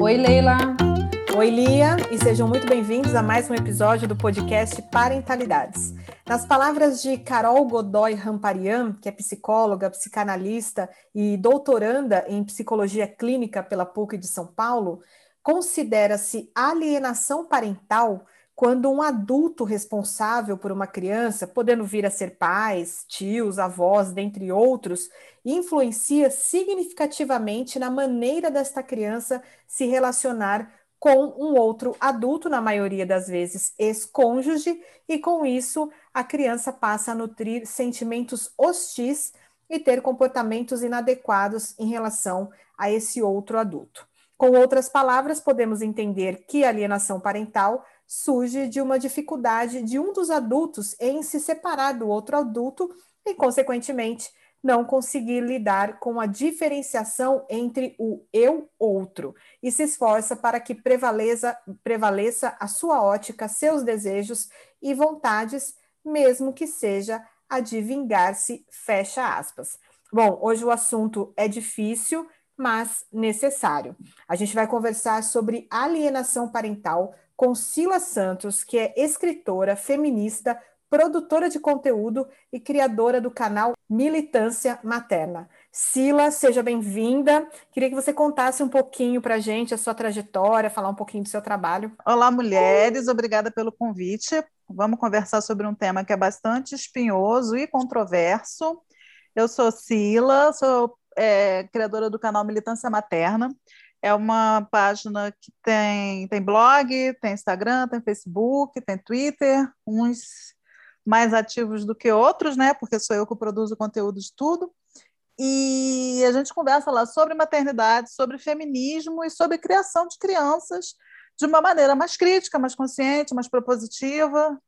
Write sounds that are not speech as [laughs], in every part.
Oi, Leila. Oi, Lia, e sejam muito bem-vindos a mais um episódio do podcast Parentalidades. Nas palavras de Carol Godoy Ramparian, que é psicóloga, psicanalista e doutoranda em psicologia clínica pela PUC de São Paulo, considera-se alienação parental quando um adulto responsável por uma criança, podendo vir a ser pais, tios, avós, dentre outros, influencia significativamente na maneira desta criança se relacionar com um outro adulto, na maioria das vezes ex-cônjuge, e com isso a criança passa a nutrir sentimentos hostis e ter comportamentos inadequados em relação a esse outro adulto. Com outras palavras, podemos entender que a alienação parental surge de uma dificuldade de um dos adultos em se separar do outro adulto e, consequentemente, não conseguir lidar com a diferenciação entre o eu outro e se esforça para que prevaleça, prevaleça a sua ótica, seus desejos e vontades, mesmo que seja a de vingar-se, fecha aspas. Bom, hoje o assunto é difícil, mas necessário. A gente vai conversar sobre alienação parental com Sila Santos, que é escritora, feminista, produtora de conteúdo e criadora do canal Militância Materna. Sila, seja bem-vinda. Queria que você contasse um pouquinho para a gente a sua trajetória, falar um pouquinho do seu trabalho. Olá, mulheres, obrigada pelo convite. Vamos conversar sobre um tema que é bastante espinhoso e controverso. Eu sou Sila, sou é, criadora do canal Militância Materna. É uma página que tem, tem blog, tem Instagram, tem Facebook, tem Twitter, uns mais ativos do que outros, né? Porque sou eu que produzo conteúdo de tudo. E a gente conversa lá sobre maternidade, sobre feminismo e sobre criação de crianças de uma maneira mais crítica, mais consciente, mais propositiva,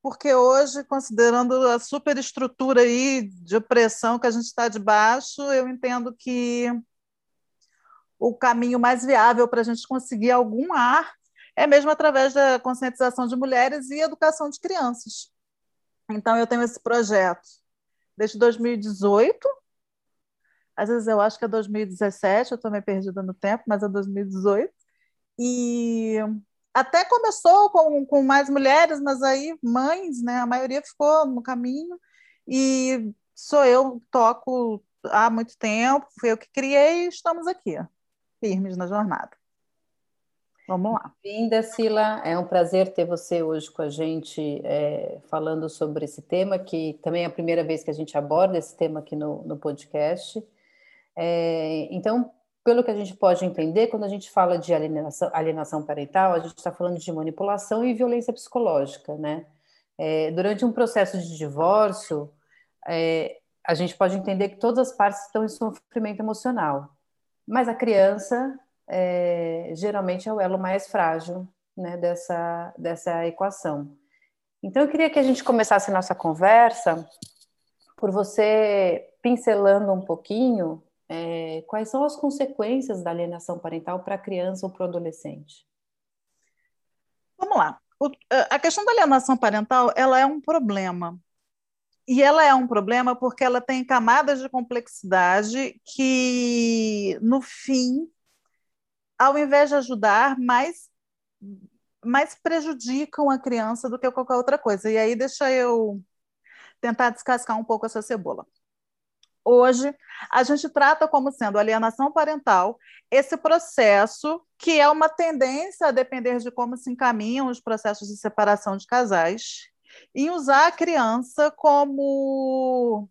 porque hoje, considerando a superestrutura aí de opressão que a gente está debaixo, eu entendo que o caminho mais viável para a gente conseguir algum ar é mesmo através da conscientização de mulheres e educação de crianças. Então, eu tenho esse projeto desde 2018. Às vezes eu acho que é 2017, eu estou meio perdida no tempo, mas é 2018. E até começou com, com mais mulheres, mas aí mães, né? A maioria ficou no caminho. E sou eu, toco há muito tempo, fui eu que criei e estamos aqui firmes na jornada. Vamos lá. Bem-vinda, Sila. É um prazer ter você hoje com a gente é, falando sobre esse tema, que também é a primeira vez que a gente aborda esse tema aqui no, no podcast. É, então, pelo que a gente pode entender, quando a gente fala de alienação, alienação parental, a gente está falando de manipulação e violência psicológica, né? É, durante um processo de divórcio, é, a gente pode entender que todas as partes estão em sofrimento emocional. Mas a criança é, geralmente é o elo mais frágil né, dessa, dessa equação. Então, eu queria que a gente começasse a nossa conversa por você pincelando um pouquinho é, quais são as consequências da alienação parental para a criança ou para o adolescente. Vamos lá. O, a questão da alienação parental ela é um problema e ela é um problema porque ela tem camadas de complexidade que, no fim, ao invés de ajudar, mais, mais prejudicam a criança do que qualquer outra coisa. E aí, deixa eu tentar descascar um pouco essa cebola. Hoje, a gente trata como sendo alienação parental esse processo que é uma tendência a depender de como se encaminham os processos de separação de casais em usar a criança como,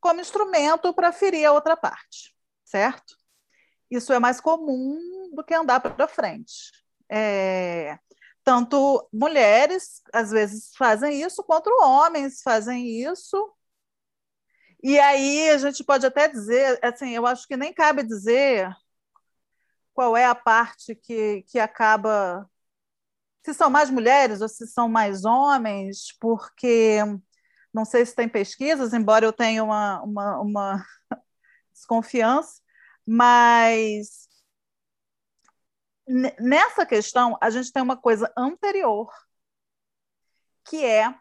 como instrumento para ferir a outra parte, certo? Isso é mais comum do que andar para frente. É, tanto mulheres, às vezes, fazem isso, quanto homens fazem isso. E aí a gente pode até dizer, assim, eu acho que nem cabe dizer qual é a parte que, que acaba se são mais mulheres ou se são mais homens, porque não sei se tem pesquisas, embora eu tenha uma, uma, uma [laughs] desconfiança, mas nessa questão, a gente tem uma coisa anterior, que é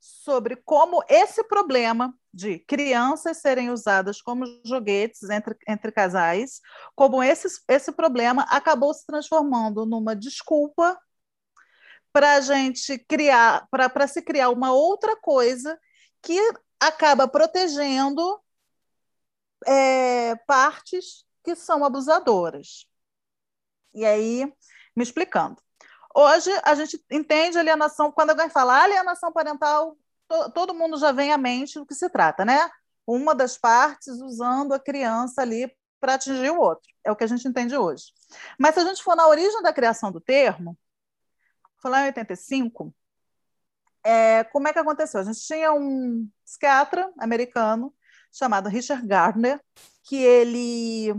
sobre como esse problema de crianças serem usadas como joguetes entre, entre casais, como esse, esse problema acabou se transformando numa desculpa para a gente criar, para se criar uma outra coisa que acaba protegendo é, partes que são abusadoras. E aí, me explicando. Hoje, a gente entende alienação, quando alguém fala alienação parental, to, todo mundo já vem à mente do que se trata, né? Uma das partes usando a criança ali para atingir o outro. É o que a gente entende hoje. Mas se a gente for na origem da criação do termo, falar em 85, é, como é que aconteceu? A gente tinha um psiquiatra americano chamado Richard Gardner, que ele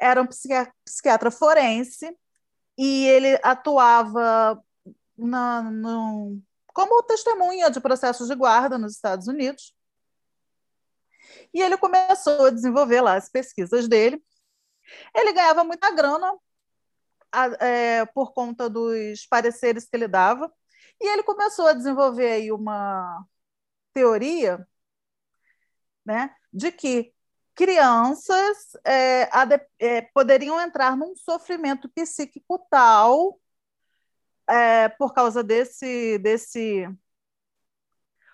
era um psiquiatra forense e ele atuava na, no, como testemunha de processos de guarda nos Estados Unidos. E ele começou a desenvolver lá as pesquisas dele. Ele ganhava muita grana é, por conta dos pareceres que ele dava, e ele começou a desenvolver aí uma teoria né, de que crianças é, é, poderiam entrar num sofrimento psíquico tal é, por causa desse, desse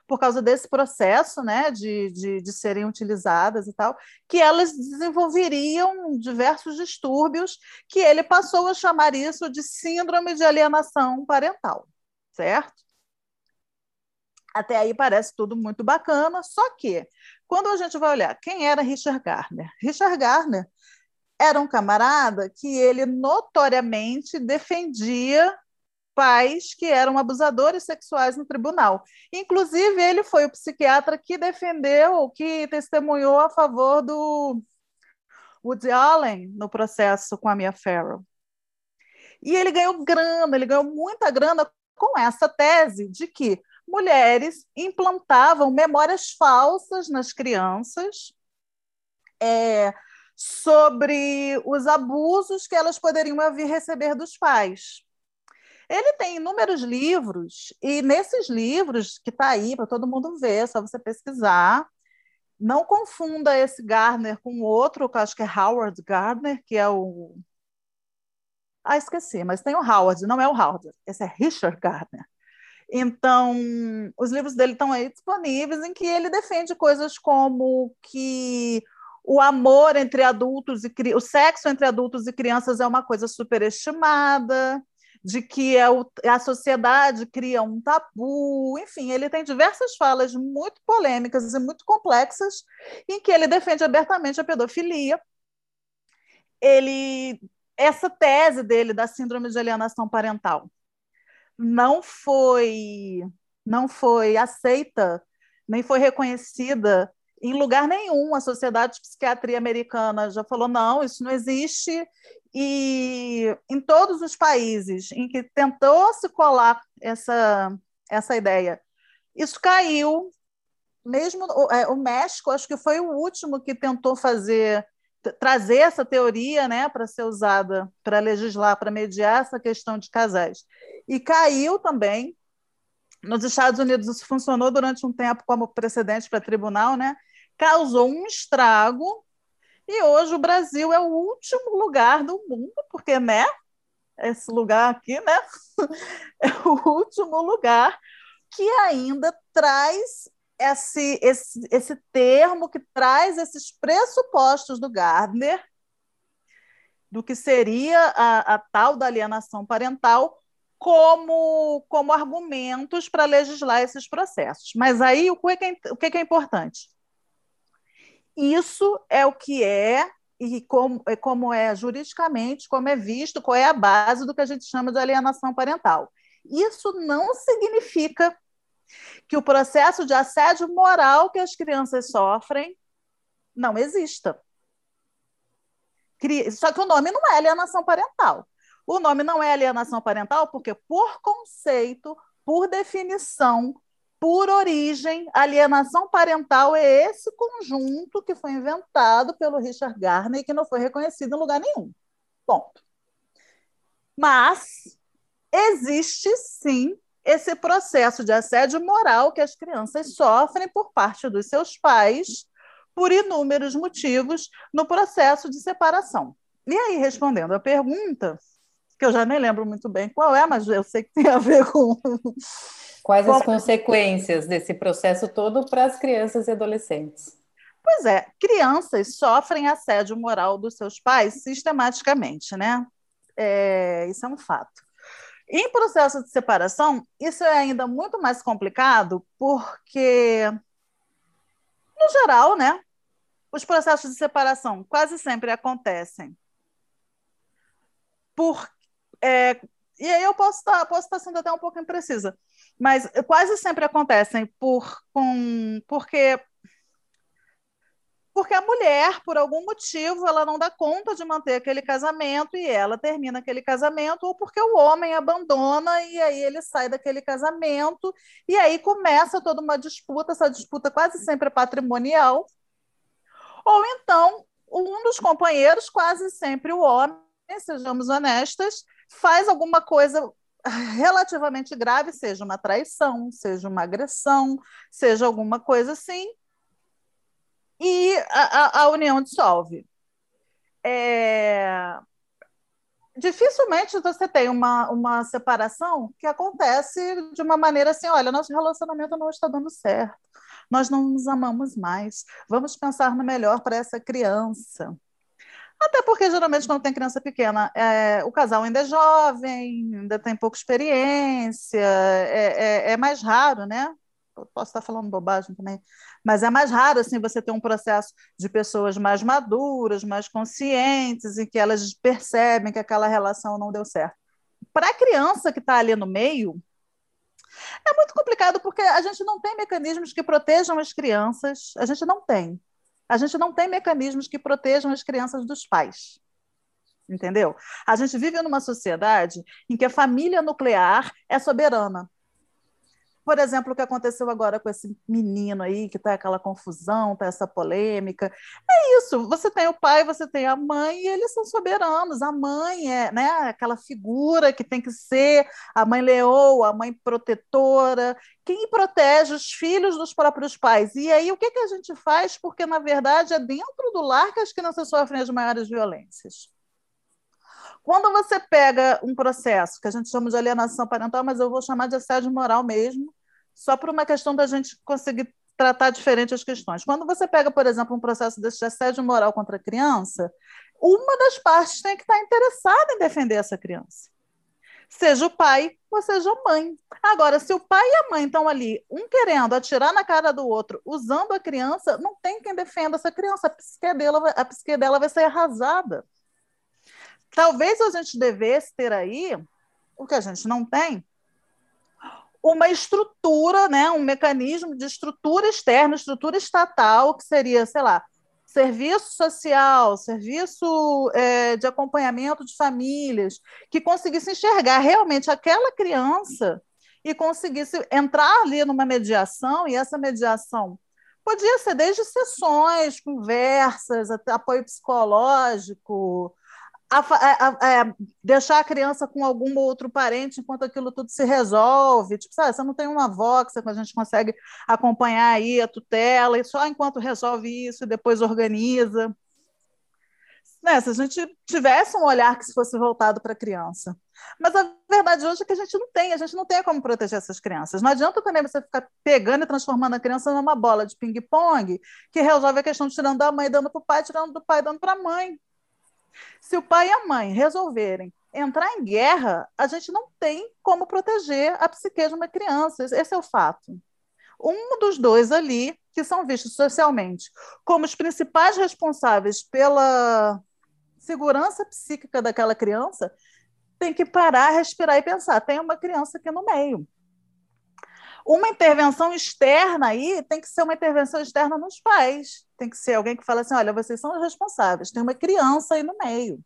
por causa desse processo né, de, de, de, serem utilizadas e tal, que elas desenvolveriam diversos distúrbios que ele passou a chamar isso de síndrome de alienação parental, certo? Até aí parece tudo muito bacana, só que quando a gente vai olhar quem era Richard Gardner, Richard Gardner era um camarada que ele notoriamente defendia pais que eram abusadores sexuais no tribunal. Inclusive, ele foi o psiquiatra que defendeu, que testemunhou a favor do Woody Allen no processo com a Mia Farrow. E ele ganhou grana, ele ganhou muita grana com essa tese de que mulheres implantavam memórias falsas nas crianças é, sobre os abusos que elas poderiam vir receber dos pais. Ele tem inúmeros livros, e nesses livros, que está aí para todo mundo ver, é só você pesquisar. Não confunda esse Gardner com outro, que acho que é Howard Gardner, que é o. Ah, esqueci, mas tem o Howard, não é o Howard, esse é Richard Gardner. Então, os livros dele estão aí disponíveis, em que ele defende coisas como que o amor entre adultos e o sexo entre adultos e crianças é uma coisa superestimada, de que é o, a sociedade cria um tabu, enfim, ele tem diversas falas muito polêmicas e muito complexas em que ele defende abertamente a pedofilia. Ele essa tese dele da síndrome de alienação parental não foi não foi aceita nem foi reconhecida em lugar nenhum. A Sociedade de Psiquiatria Americana já falou: não, isso não existe, e em todos os países em que tentou se colar essa, essa ideia, isso caiu. Mesmo é, o México, acho que foi o último que tentou fazer trazer essa teoria né, para ser usada para legislar, para mediar essa questão de casais. E caiu também. Nos Estados Unidos, isso funcionou durante um tempo como precedente para tribunal, né? causou um estrago e hoje o Brasil é o último lugar do mundo, porque, né? Esse lugar aqui, né? [laughs] É o último lugar que ainda traz esse, esse, esse termo, que traz esses pressupostos do Gardner, do que seria a, a tal da alienação parental, como, como argumentos para legislar esses processos. Mas aí o que é, o que é importante? Isso é o que é e como, é como é juridicamente, como é visto, qual é a base do que a gente chama de alienação parental. Isso não significa que o processo de assédio moral que as crianças sofrem não exista. Só que o nome não é alienação parental. O nome não é alienação parental porque, por conceito, por definição, por origem, alienação parental é esse conjunto que foi inventado pelo Richard Garner e que não foi reconhecido em lugar nenhum. Ponto. Mas existe sim esse processo de assédio moral que as crianças sofrem por parte dos seus pais por inúmeros motivos no processo de separação. E aí, respondendo a pergunta, que eu já nem lembro muito bem qual é, mas eu sei que tem a ver com. Quais as consequências desse processo todo para as crianças e adolescentes? Pois é, crianças sofrem assédio moral dos seus pais sistematicamente, né? É, isso é um fato. Em processo de separação, isso é ainda muito mais complicado, porque, no geral, né, os processos de separação quase sempre acontecem por. É, e aí eu posso estar, posso estar sendo até um pouco imprecisa, mas quase sempre acontecem por, com, porque porque a mulher, por algum motivo, ela não dá conta de manter aquele casamento e ela termina aquele casamento, ou porque o homem abandona e aí ele sai daquele casamento, e aí começa toda uma disputa, essa disputa quase sempre é patrimonial, ou então um dos companheiros, quase sempre o homem, sejamos honestas, faz alguma coisa relativamente grave, seja uma traição, seja uma agressão, seja alguma coisa assim, e a, a união dissolve. É... Dificilmente você tem uma, uma separação que acontece de uma maneira assim: olha, nosso relacionamento não está dando certo, nós não nos amamos mais, vamos pensar no melhor para essa criança. Até porque, geralmente, quando tem criança pequena, é, o casal ainda é jovem, ainda tem pouca experiência, é, é, é mais raro, né? Posso estar falando bobagem também, mas é mais raro assim você ter um processo de pessoas mais maduras, mais conscientes, em que elas percebem que aquela relação não deu certo. Para a criança que está ali no meio, é muito complicado porque a gente não tem mecanismos que protejam as crianças, a gente não tem. A gente não tem mecanismos que protejam as crianças dos pais. Entendeu? A gente vive numa sociedade em que a família nuclear é soberana. Por exemplo, o que aconteceu agora com esse menino aí, que está aquela confusão, está essa polêmica. É isso, você tem o pai, você tem a mãe, e eles são soberanos. A mãe é né, aquela figura que tem que ser a mãe leoa, a mãe protetora, quem protege os filhos dos próprios pais. E aí, o que, que a gente faz? Porque, na verdade, é dentro do lar que as crianças sofrem as maiores violências. Quando você pega um processo que a gente chama de alienação parental, mas eu vou chamar de assédio moral mesmo, só por uma questão da gente conseguir tratar diferente as questões. Quando você pega, por exemplo, um processo de assédio moral contra a criança, uma das partes tem que estar interessada em defender essa criança. Seja o pai ou seja a mãe. Agora, se o pai e a mãe estão ali, um querendo atirar na cara do outro, usando a criança, não tem quem defenda essa criança. A psique dela, a psique dela vai ser arrasada. Talvez a gente devesse ter aí, o que a gente não tem, uma estrutura, né, um mecanismo de estrutura externa, estrutura estatal, que seria, sei lá, serviço social, serviço é, de acompanhamento de famílias, que conseguisse enxergar realmente aquela criança e conseguisse entrar ali numa mediação, e essa mediação podia ser desde sessões, conversas, apoio psicológico, a, a, a, deixar a criança com algum outro parente enquanto aquilo tudo se resolve. Tipo, sabe, você não tem uma avó que a gente consegue acompanhar aí a tutela, e só enquanto resolve isso, depois organiza. Né, se a gente tivesse um olhar que fosse voltado para a criança. Mas a verdade hoje é que a gente não tem, a gente não tem como proteger essas crianças. Não adianta também você ficar pegando e transformando a criança numa bola de ping-pong que resolve a questão de tirando da mãe, dando para o pai, tirando do pai, dando para a mãe. Se o pai e a mãe resolverem entrar em guerra, a gente não tem como proteger a psique de uma criança. Esse é o fato. Um dos dois ali, que são vistos socialmente como os principais responsáveis pela segurança psíquica daquela criança, tem que parar, respirar e pensar: tem uma criança aqui no meio. Uma intervenção externa aí tem que ser uma intervenção externa nos pais. Tem que ser alguém que fala assim: olha, vocês são os responsáveis, tem uma criança aí no meio.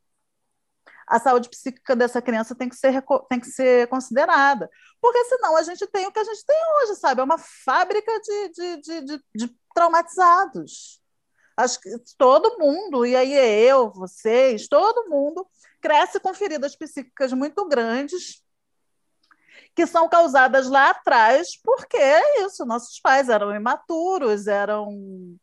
A saúde psíquica dessa criança tem que ser, tem que ser considerada. Porque senão a gente tem o que a gente tem hoje, sabe? É uma fábrica de, de, de, de, de traumatizados. Acho que todo mundo, e aí é eu, vocês, todo mundo cresce com feridas psíquicas muito grandes, que são causadas lá atrás, porque é isso, nossos pais eram imaturos, eram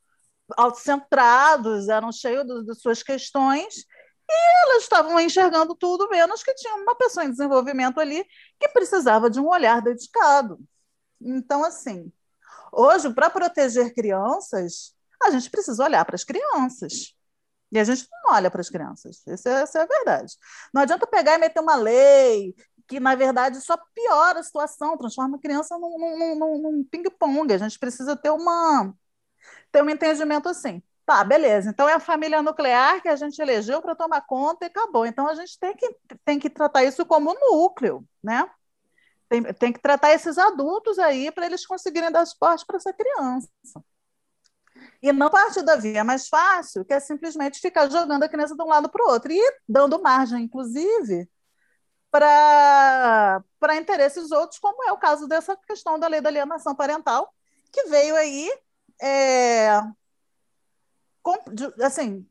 autocentrados, eram cheios de suas questões, e elas estavam enxergando tudo, menos que tinha uma pessoa em desenvolvimento ali que precisava de um olhar dedicado. Então, assim, hoje, para proteger crianças, a gente precisa olhar para as crianças. E a gente não olha para as crianças. Essa é, essa é a verdade. Não adianta pegar e meter uma lei que, na verdade, só piora a situação, transforma a criança num, num, num, num ping-pong. A gente precisa ter, uma, ter um entendimento assim. Tá, beleza. Então é a família nuclear que a gente elegeu para tomar conta e acabou. Então a gente tem que, tem que tratar isso como núcleo, né? Tem, tem que tratar esses adultos aí para eles conseguirem dar suporte para essa criança. E não parte da via mais fácil, que é simplesmente ficar jogando a criança de um lado para o outro e dando margem, inclusive, para interesses outros, como é o caso dessa questão da lei da alienação parental, que veio aí é, assim,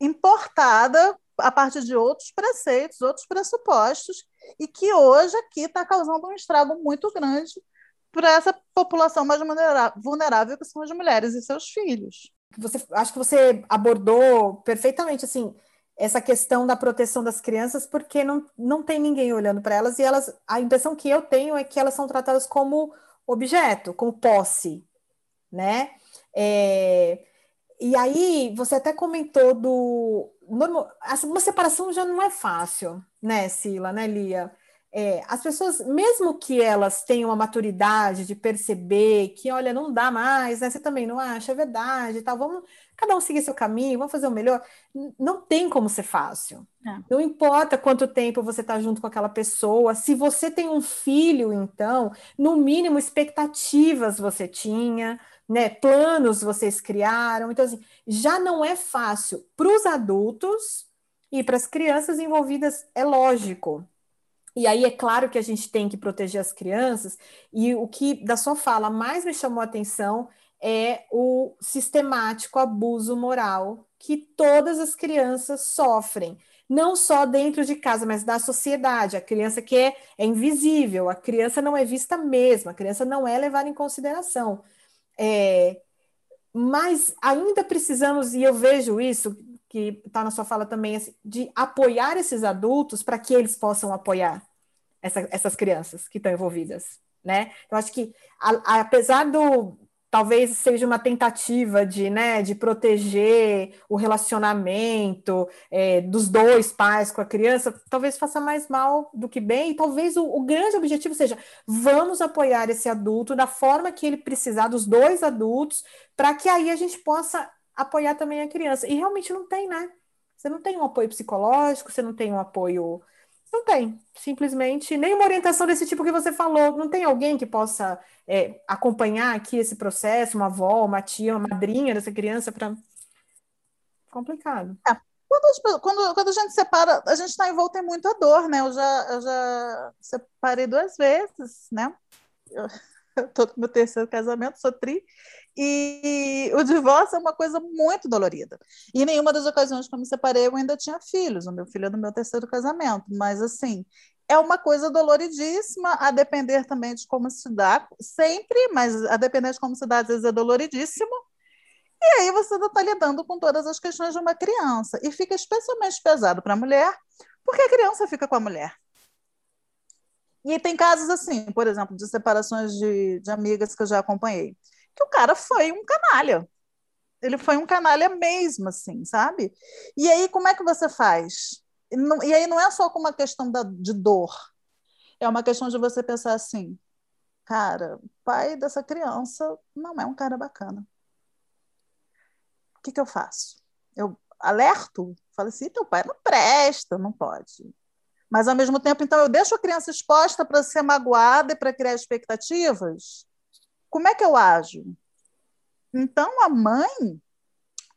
importada a partir de outros preceitos, outros pressupostos, e que hoje aqui está causando um estrago muito grande para essa população mais vulnerável, que são as mulheres e seus filhos. Você, acho que você abordou perfeitamente assim essa questão da proteção das crianças, porque não, não tem ninguém olhando para elas e elas a impressão que eu tenho é que elas são tratadas como objeto, como posse, né? É, e aí, você até comentou do. Normal, uma separação já não é fácil, né, Sila, né, Lia? É, as pessoas, mesmo que elas tenham a maturidade de perceber que, olha, não dá mais, né? Você também não acha, é verdade, tal, vamos cada um seguir seu caminho, vamos fazer o melhor. Não tem como ser fácil. É. Não importa quanto tempo você está junto com aquela pessoa. Se você tem um filho, então, no mínimo expectativas você tinha, né, planos vocês criaram. Então, assim, já não é fácil para os adultos e para as crianças envolvidas, é lógico. E aí é claro que a gente tem que proteger as crianças, e o que da sua fala mais me chamou a atenção é o sistemático abuso moral que todas as crianças sofrem, não só dentro de casa, mas da sociedade. A criança que é, é invisível, a criança não é vista mesmo, a criança não é levada em consideração. É, mas ainda precisamos, e eu vejo isso, que está na sua fala também, assim, de apoiar esses adultos para que eles possam apoiar essa, essas crianças que estão envolvidas. Né? Eu acho que, a, a, apesar do, talvez seja uma tentativa de, né, de proteger o relacionamento é, dos dois pais com a criança, talvez faça mais mal do que bem, e talvez o, o, grande objetivo seja vamos apoiar esse adulto da forma que ele precisar, dos dois adultos, para que aí a gente possa apoiar também a criança. E realmente não tem, né? Você não tem um apoio psicológico, você não tem um apoio não tem, simplesmente nenhuma orientação desse tipo que você falou. Não tem alguém que possa é, acompanhar aqui esse processo, uma avó, uma tia, uma madrinha dessa criança para complicado. É. Quando, quando, quando, a gente separa, a gente está envolto em muita dor, né? Eu já, eu já separei duas vezes, né? Eu [laughs] estou no meu terceiro casamento, sou tri, e o divórcio é uma coisa muito dolorida. E nenhuma das ocasiões que eu me separei, eu ainda tinha filhos. O meu filho é do meu terceiro casamento. Mas, assim, é uma coisa doloridíssima, a depender também de como se dá, sempre, mas a depender de como se dá, às vezes é doloridíssimo. E aí você está lidando com todas as questões de uma criança. E fica especialmente pesado para a mulher, porque a criança fica com a mulher. E tem casos assim, por exemplo, de separações de, de amigas que eu já acompanhei que o cara foi um canalha. Ele foi um canalha mesmo, assim, sabe? E aí, como é que você faz? E aí não é só com uma questão da, de dor, é uma questão de você pensar assim, cara, o pai dessa criança não é um cara bacana. O que, que eu faço? Eu alerto? Falo assim, teu pai não presta, não pode. Mas, ao mesmo tempo, então, eu deixo a criança exposta para ser magoada e para criar expectativas? como é que eu ajo? Então, a mãe,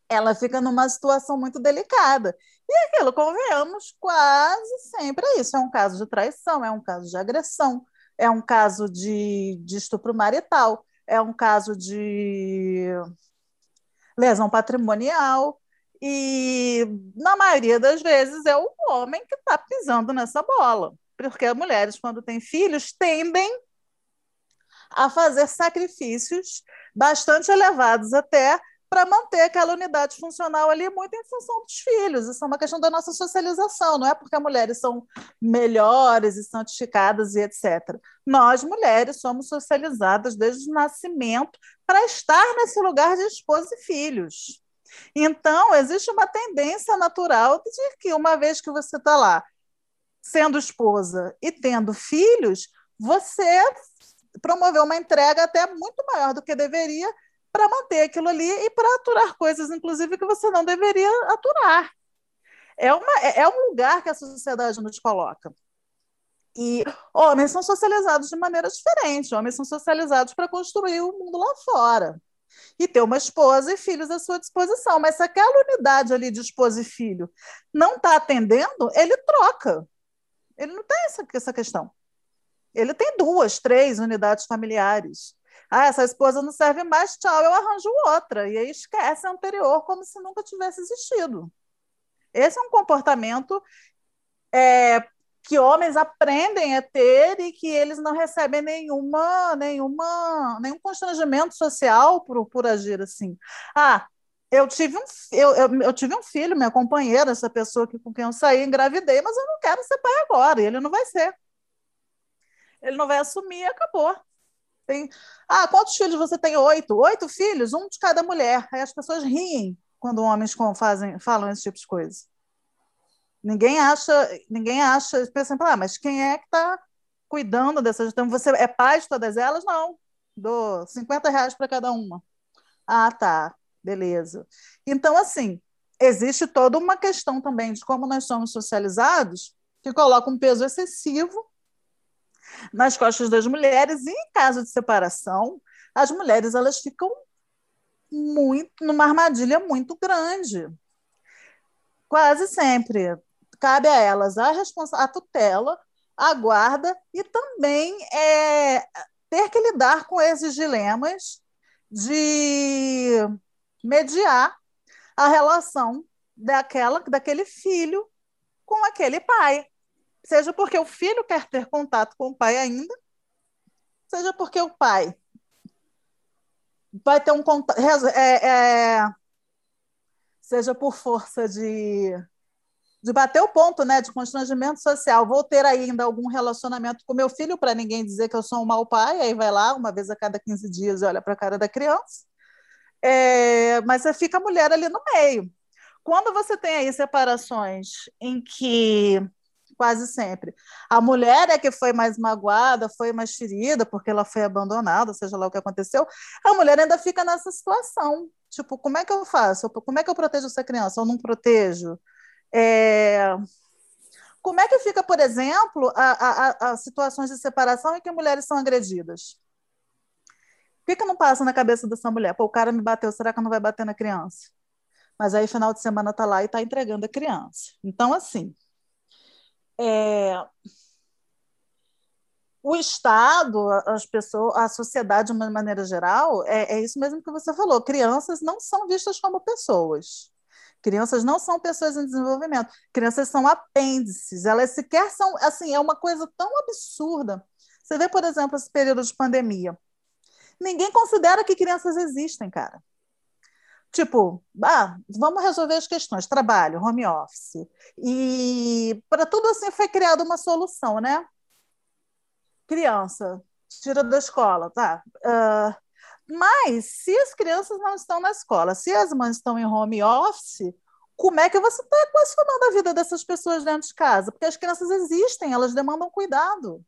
ela fica numa situação muito delicada. E aquilo, convenhamos, quase sempre é isso. É um caso de traição, é um caso de agressão, é um caso de, de estupro marital, é um caso de lesão patrimonial. E, na maioria das vezes, é o homem que está pisando nessa bola. Porque as mulheres, quando têm filhos, tendem a fazer sacrifícios bastante elevados até para manter aquela unidade funcional ali muito em função dos filhos. Isso é uma questão da nossa socialização, não é porque as mulheres são melhores e santificadas e etc. Nós, mulheres, somos socializadas desde o nascimento para estar nesse lugar de esposa e filhos. Então, existe uma tendência natural de que, uma vez que você está lá sendo esposa e tendo filhos, você promoveu uma entrega até muito maior do que deveria para manter aquilo ali e para aturar coisas, inclusive, que você não deveria aturar. É, uma, é, é um lugar que a sociedade nos coloca. E homens são socializados de maneira diferente. Homens são socializados para construir o mundo lá fora. E ter uma esposa e filhos à sua disposição. Mas se aquela unidade ali de esposa e filho não está atendendo, ele troca. Ele não tem essa, essa questão. Ele tem duas, três unidades familiares. Ah, essa esposa não serve mais, tchau, eu arranjo outra. E aí esquece a anterior como se nunca tivesse existido. Esse é um comportamento é, que homens aprendem a ter e que eles não recebem nenhuma, nenhuma, nenhum constrangimento social por, por agir assim. Ah, eu tive, um, eu, eu, eu, tive um filho, minha companheira, essa pessoa que, com quem eu saí, engravidei, mas eu não quero ser pai agora, ele não vai ser. Ele não vai assumir acabou. Tem, ah, quantos filhos você tem? Oito. Oito filhos, um de cada mulher. Aí as pessoas riem quando homens fazem, falam esse tipo de coisa. Ninguém acha, ninguém acha, pensa, ah, mas quem é que está cuidando dessas? Então, você é pai de todas elas? Não. Dou 50 reais para cada uma. Ah, tá, beleza. Então, assim, existe toda uma questão também de como nós somos socializados que coloca um peso excessivo nas costas das mulheres, e em caso de separação, as mulheres elas ficam muito numa armadilha muito grande. Quase sempre cabe a elas a, a tutela, a guarda e também é, ter que lidar com esses dilemas de mediar a relação daquela, daquele filho com aquele pai. Seja porque o filho quer ter contato com o pai ainda, seja porque o pai vai ter um contato, é, é, seja por força de, de bater o ponto, né, de constrangimento social. Vou ter ainda algum relacionamento com meu filho para ninguém dizer que eu sou um mau pai, aí vai lá uma vez a cada 15 dias e olha para a cara da criança. É, mas fica a mulher ali no meio. Quando você tem aí separações em que quase sempre. A mulher é que foi mais magoada, foi mais ferida, porque ela foi abandonada, seja lá o que aconteceu. A mulher ainda fica nessa situação. Tipo, como é que eu faço? Como é que eu protejo essa criança? Eu não protejo? É... Como é que fica, por exemplo, a, a, a situações de separação em que mulheres são agredidas? O que, que não passa na cabeça dessa mulher? Pô, o cara me bateu, será que não vai bater na criança? Mas aí, final de semana, tá lá e tá entregando a criança. Então, assim, é, o Estado, as pessoas, a sociedade de uma maneira geral, é, é, isso mesmo que você falou. Crianças não são vistas como pessoas. Crianças não são pessoas em desenvolvimento. Crianças são apêndices. Elas sequer são, assim, é uma coisa tão absurda. Você vê, por exemplo, esse período de pandemia. Ninguém considera que crianças existem, cara. Tipo, ah, vamos resolver as questões, trabalho, home office. E para tudo assim foi criada uma solução, né? Criança, tira da escola, tá? Uh, mas se as crianças não estão na escola, se as mães estão em home office, como é que você está equacionando a vida dessas pessoas dentro de casa? Porque as crianças existem, elas demandam cuidado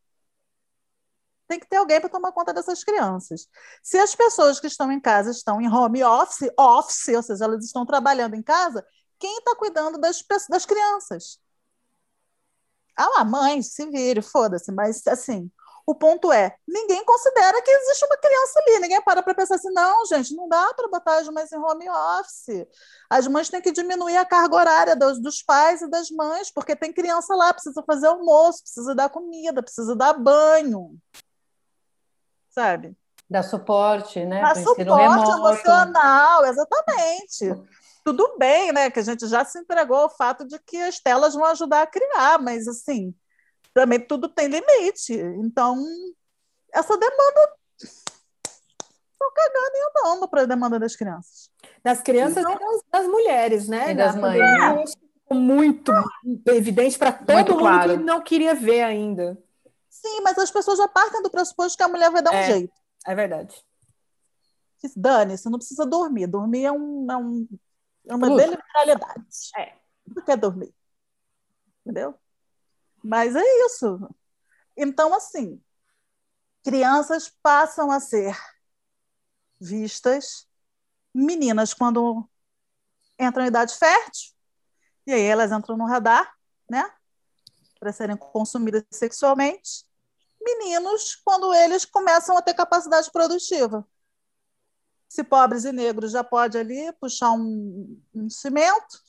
tem que ter alguém para tomar conta dessas crianças. Se as pessoas que estão em casa estão em home office, office, ou seja, elas estão trabalhando em casa, quem está cuidando das, das crianças? Ah, a mãe, se vire, foda-se, mas assim, o ponto é, ninguém considera que existe uma criança ali, ninguém para para pensar assim, não, gente, não dá para botar as mães em home office. As mães têm que diminuir a carga horária dos, dos pais e das mães, porque tem criança lá, precisa fazer almoço, precisa dar comida, precisa dar banho sabe? Dar suporte, né? Dar suporte emocional, exatamente. tudo bem, né? Que a gente já se entregou ao fato de que as telas vão ajudar a criar, mas assim, também tudo tem limite. Então, essa demanda estão cagando e andando para a demanda das crianças. Das crianças então, e das, das, mulheres, né? E das mães. Né? Muito evidente para todo muito mundo claro. que não queria ver ainda. Sim, mas as pessoas já partem do pressuposto que a mulher vai dar um é, jeito. É verdade. Dane, você não precisa dormir. Dormir é, um, é, um, é uma Luta. deliberalidade. É. Não quer dormir. Entendeu? Mas é isso. Então, assim, crianças passam a ser vistas meninas quando entram em idade fértil, e aí elas entram no radar, né? Para serem consumidas sexualmente. Meninos, quando eles começam a ter capacidade produtiva. Se pobres e negros já pode ali puxar um, um cimento,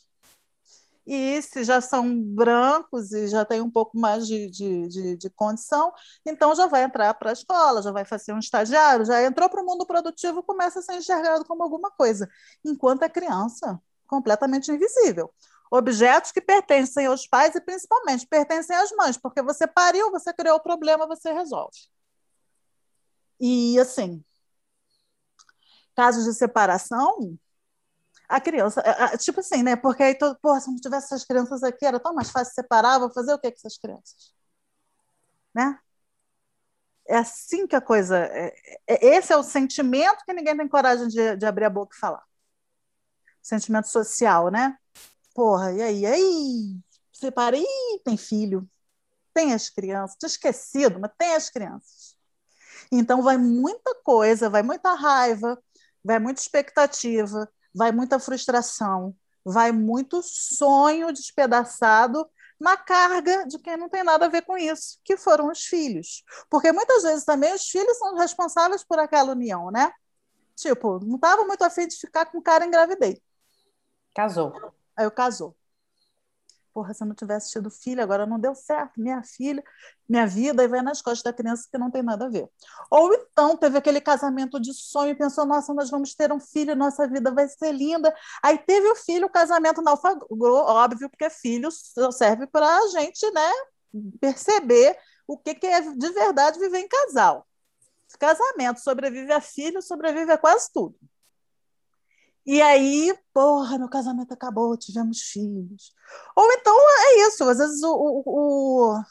e se já são brancos e já tem um pouco mais de, de, de, de condição, então já vai entrar para a escola, já vai fazer um estagiário, já entrou para o mundo produtivo, começa a ser enxergado como alguma coisa, enquanto é criança, completamente invisível. Objetos que pertencem aos pais e principalmente pertencem às mães, porque você pariu, você criou o problema, você resolve. E assim, casos de separação, a criança, tipo assim, né? Porque aí, todo, porra, se não tivesse essas crianças aqui, era tão mais fácil separar, vou fazer o que com essas crianças? Né? É assim que a coisa. É, é, esse é o sentimento que ninguém tem coragem de, de abrir a boca e falar. Sentimento social, né? Porra, e aí? E aí? Separa, ih, tem filho, tem as crianças, tinha esquecido, mas tem as crianças. Então vai muita coisa, vai muita raiva, vai muita expectativa, vai muita frustração, vai muito sonho despedaçado na carga de quem não tem nada a ver com isso, que foram os filhos. Porque muitas vezes também os filhos são responsáveis por aquela união, né? Tipo, não estava muito afim de ficar com o cara engravidei. Casou. Aí eu casou porra, se eu não tivesse tido filho, agora não deu certo, minha filha, minha vida, e vai nas costas da criança que não tem nada a ver. Ou então teve aquele casamento de sonho pensou, nossa, nós vamos ter um filho, nossa vida vai ser linda. Aí teve o filho, o casamento naufragou, óbvio, porque filho serve para a gente, né, perceber o que, que é de verdade viver em casal. Casamento sobrevive a filho, sobrevive a quase tudo. E aí, porra, meu casamento acabou, tivemos filhos. Ou então é isso, às vezes o, o,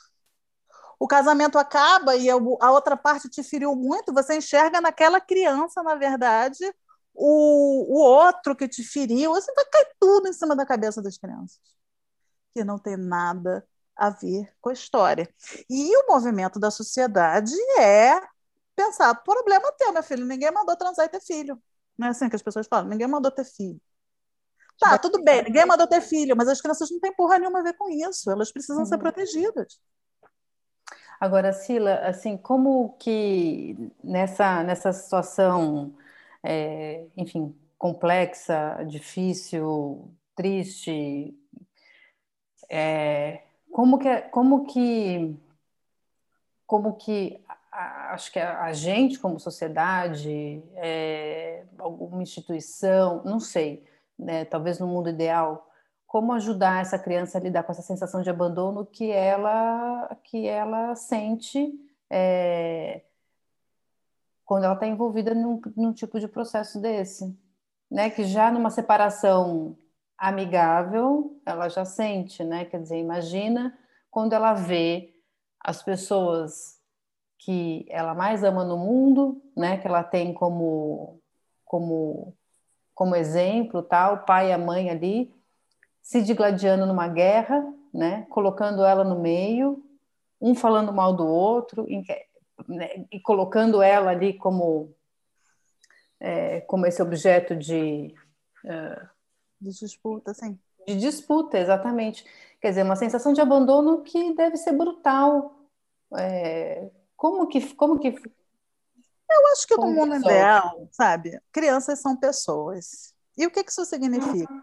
o casamento acaba e a, outra parte te feriu muito, você enxerga naquela criança, na verdade, o, o outro que te feriu, você vai cair tudo em cima da cabeça das crianças, que não tem nada a ver com a história. E o movimento da sociedade é pensar, problema teu, meu filho, ninguém mandou transar e ter filho. Não é assim que as pessoas falam, ninguém mandou ter filho. Tá, tudo bem, ninguém mandou ter filho, mas as crianças não têm porra nenhuma a ver com isso, elas precisam uhum. ser protegidas. Agora, Sila, assim, como que nessa, nessa situação, é, enfim, complexa, difícil, triste, é, como que, como que, como que acho que a, a, gente, como sociedade, é, alguma instituição, não sei, né, talvez no mundo ideal, como ajudar essa criança a lidar com essa sensação de abandono que ela, que ela sente é, quando ela está envolvida num, num tipo de processo desse, né, que já numa separação amigável ela já sente, né, quer dizer, imagina quando ela vê as pessoas que ela mais ama no mundo, né? Que ela tem como como como exemplo, tá? O pai e a mãe ali se digladiando numa guerra, né? Colocando ela no meio, um falando mal do outro e, né? e colocando ela ali como é, como esse objeto de uh, de disputa, sim. De disputa, exatamente. Quer dizer, uma sensação de abandono que deve ser brutal. É, como que, como que eu acho que no mundo ideal, sabe, crianças são pessoas. E o que, que isso significa?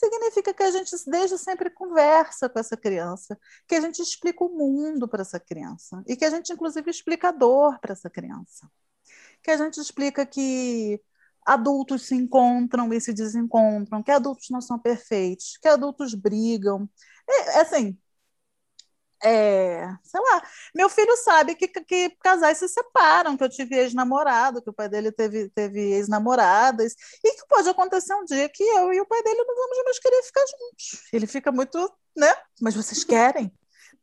Significa que a gente desde sempre conversa com essa criança, que a gente explica o mundo para essa criança e que a gente inclusive explica a dor para essa criança. Que a gente explica que adultos se encontram e se desencontram, que adultos não são perfeitos, que adultos brigam. É, é assim, é, sei lá, meu filho sabe que, que casais se separam, que eu tive ex-namorado, que o pai dele teve, teve ex-namoradas, e que pode acontecer um dia que eu e o pai dele não vamos mais querer ficar juntos. Ele fica muito, né? Mas vocês querem?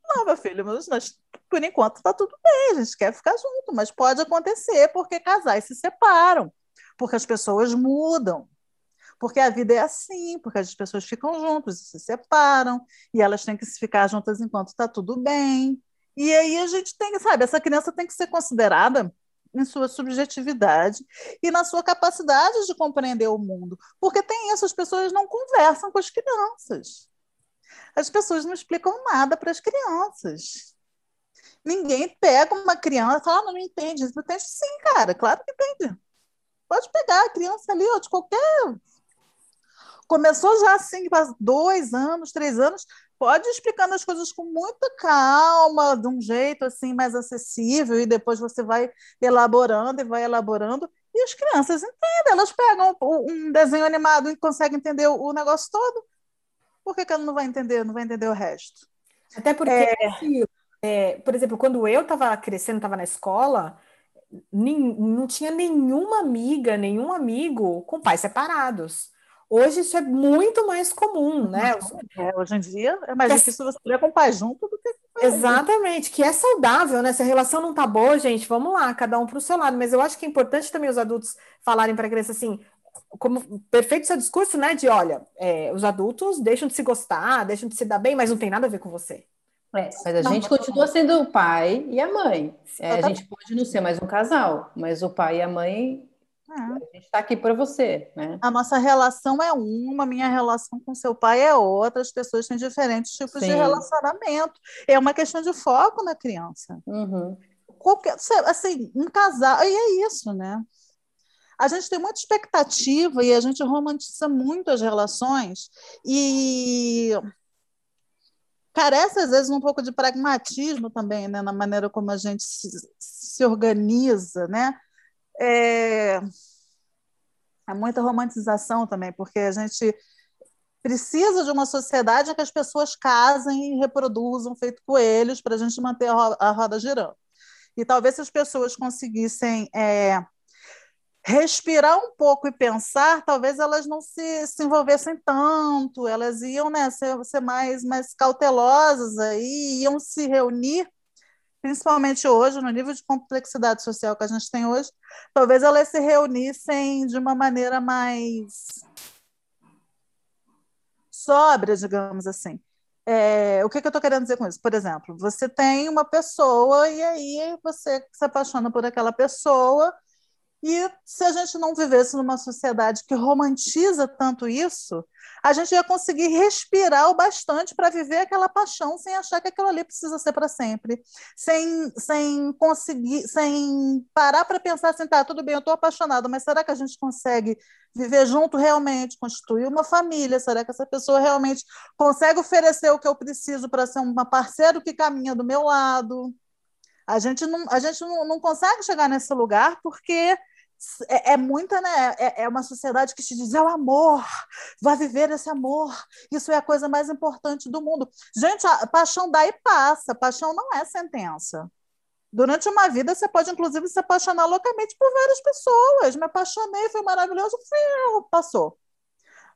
Não, meu filho, mas nós, por enquanto tá tudo bem, a gente quer ficar junto, mas pode acontecer porque casais se separam, porque as pessoas mudam, porque a vida é assim, porque as pessoas ficam juntas e se separam, e elas têm que se ficar juntas enquanto está tudo bem. E aí a gente tem, sabe, essa criança tem que ser considerada em sua subjetividade e na sua capacidade de compreender o mundo. Porque tem isso, as pessoas não conversam com as crianças. As pessoas não explicam nada para as crianças. Ninguém pega uma criança e fala, ah, não, não entende. Entende sim, cara, claro que entende. Pode pegar a criança ali, de qualquer começou já assim, dois anos, três anos, pode ir explicando as coisas com muita calma, de um jeito assim mais acessível, e depois você vai elaborando e vai elaborando, e as crianças entendem, elas pegam um desenho animado e conseguem entender o negócio todo. Por que, que ela não vai entender, não vai entender o resto? Até porque, é... É, por exemplo, quando eu estava crescendo, estava na escola, nem, não tinha nenhuma amiga, nenhum amigo com pais separados. Hoje isso é muito mais comum, né? É, hoje em dia é mais é difícil você ler com o pai junto do que com Exatamente, que é saudável, né? Se a relação não tá boa, gente, vamos lá, cada um para o seu lado. Mas eu acho que é importante também os adultos falarem para a criança assim, como perfeito seu discurso, né? De olha, é, os adultos deixam de se gostar, deixam de se dar bem, mas não tem nada a ver com você. É, mas a não, gente continua sendo o pai e a mãe. É, a gente pode não ser mais um casal, mas o pai e a mãe é. A gente está aqui para você, né? A nossa relação é uma, minha relação com seu pai é outra, as pessoas têm diferentes tipos Sim. de relacionamento. É uma questão de foco na criança. Uhum. Qualquer, assim, um casal, e é isso, né? A gente tem muita expectativa e a gente romantiza muito as relações e carece, às vezes, um pouco de pragmatismo também, né? Na maneira como a gente se, se organiza, né? É, é muita romantização também, porque a gente precisa de uma sociedade em que as pessoas casem e reproduzam feito coelhos para a gente manter a roda girando. E talvez se as pessoas conseguissem é, respirar um pouco e pensar, talvez elas não se, se envolvessem tanto, elas iam né, ser, ser mais, mais cautelosas aí, iam se reunir principalmente hoje, no nível de complexidade social que a gente tem hoje, talvez elas se reunissem de uma maneira mais sóbria, digamos assim. É, o que, que eu estou querendo dizer com isso? Por exemplo, você tem uma pessoa e aí você se apaixona por aquela pessoa e se a gente não vivesse numa sociedade que romantiza tanto isso, a gente ia conseguir respirar o bastante para viver aquela paixão sem achar que aquilo ali precisa ser para sempre, sem, sem conseguir, sem parar para pensar assim, tá, tudo bem, eu estou apaixonado, mas será que a gente consegue viver junto realmente, constituir uma família? Será que essa pessoa realmente consegue oferecer o que eu preciso para ser uma parceiro que caminha do meu lado? A gente não, a gente não, não consegue chegar nesse lugar porque é, é muita, né? É, é, uma sociedade que te diz é o amor, vai viver esse amor, isso é a coisa mais importante do mundo. Gente, a paixão dá e passa, paixão não é sentença. Durante uma vida, você pode, inclusive, se apaixonar loucamente por várias pessoas. Me apaixonei, foi maravilhoso, passou.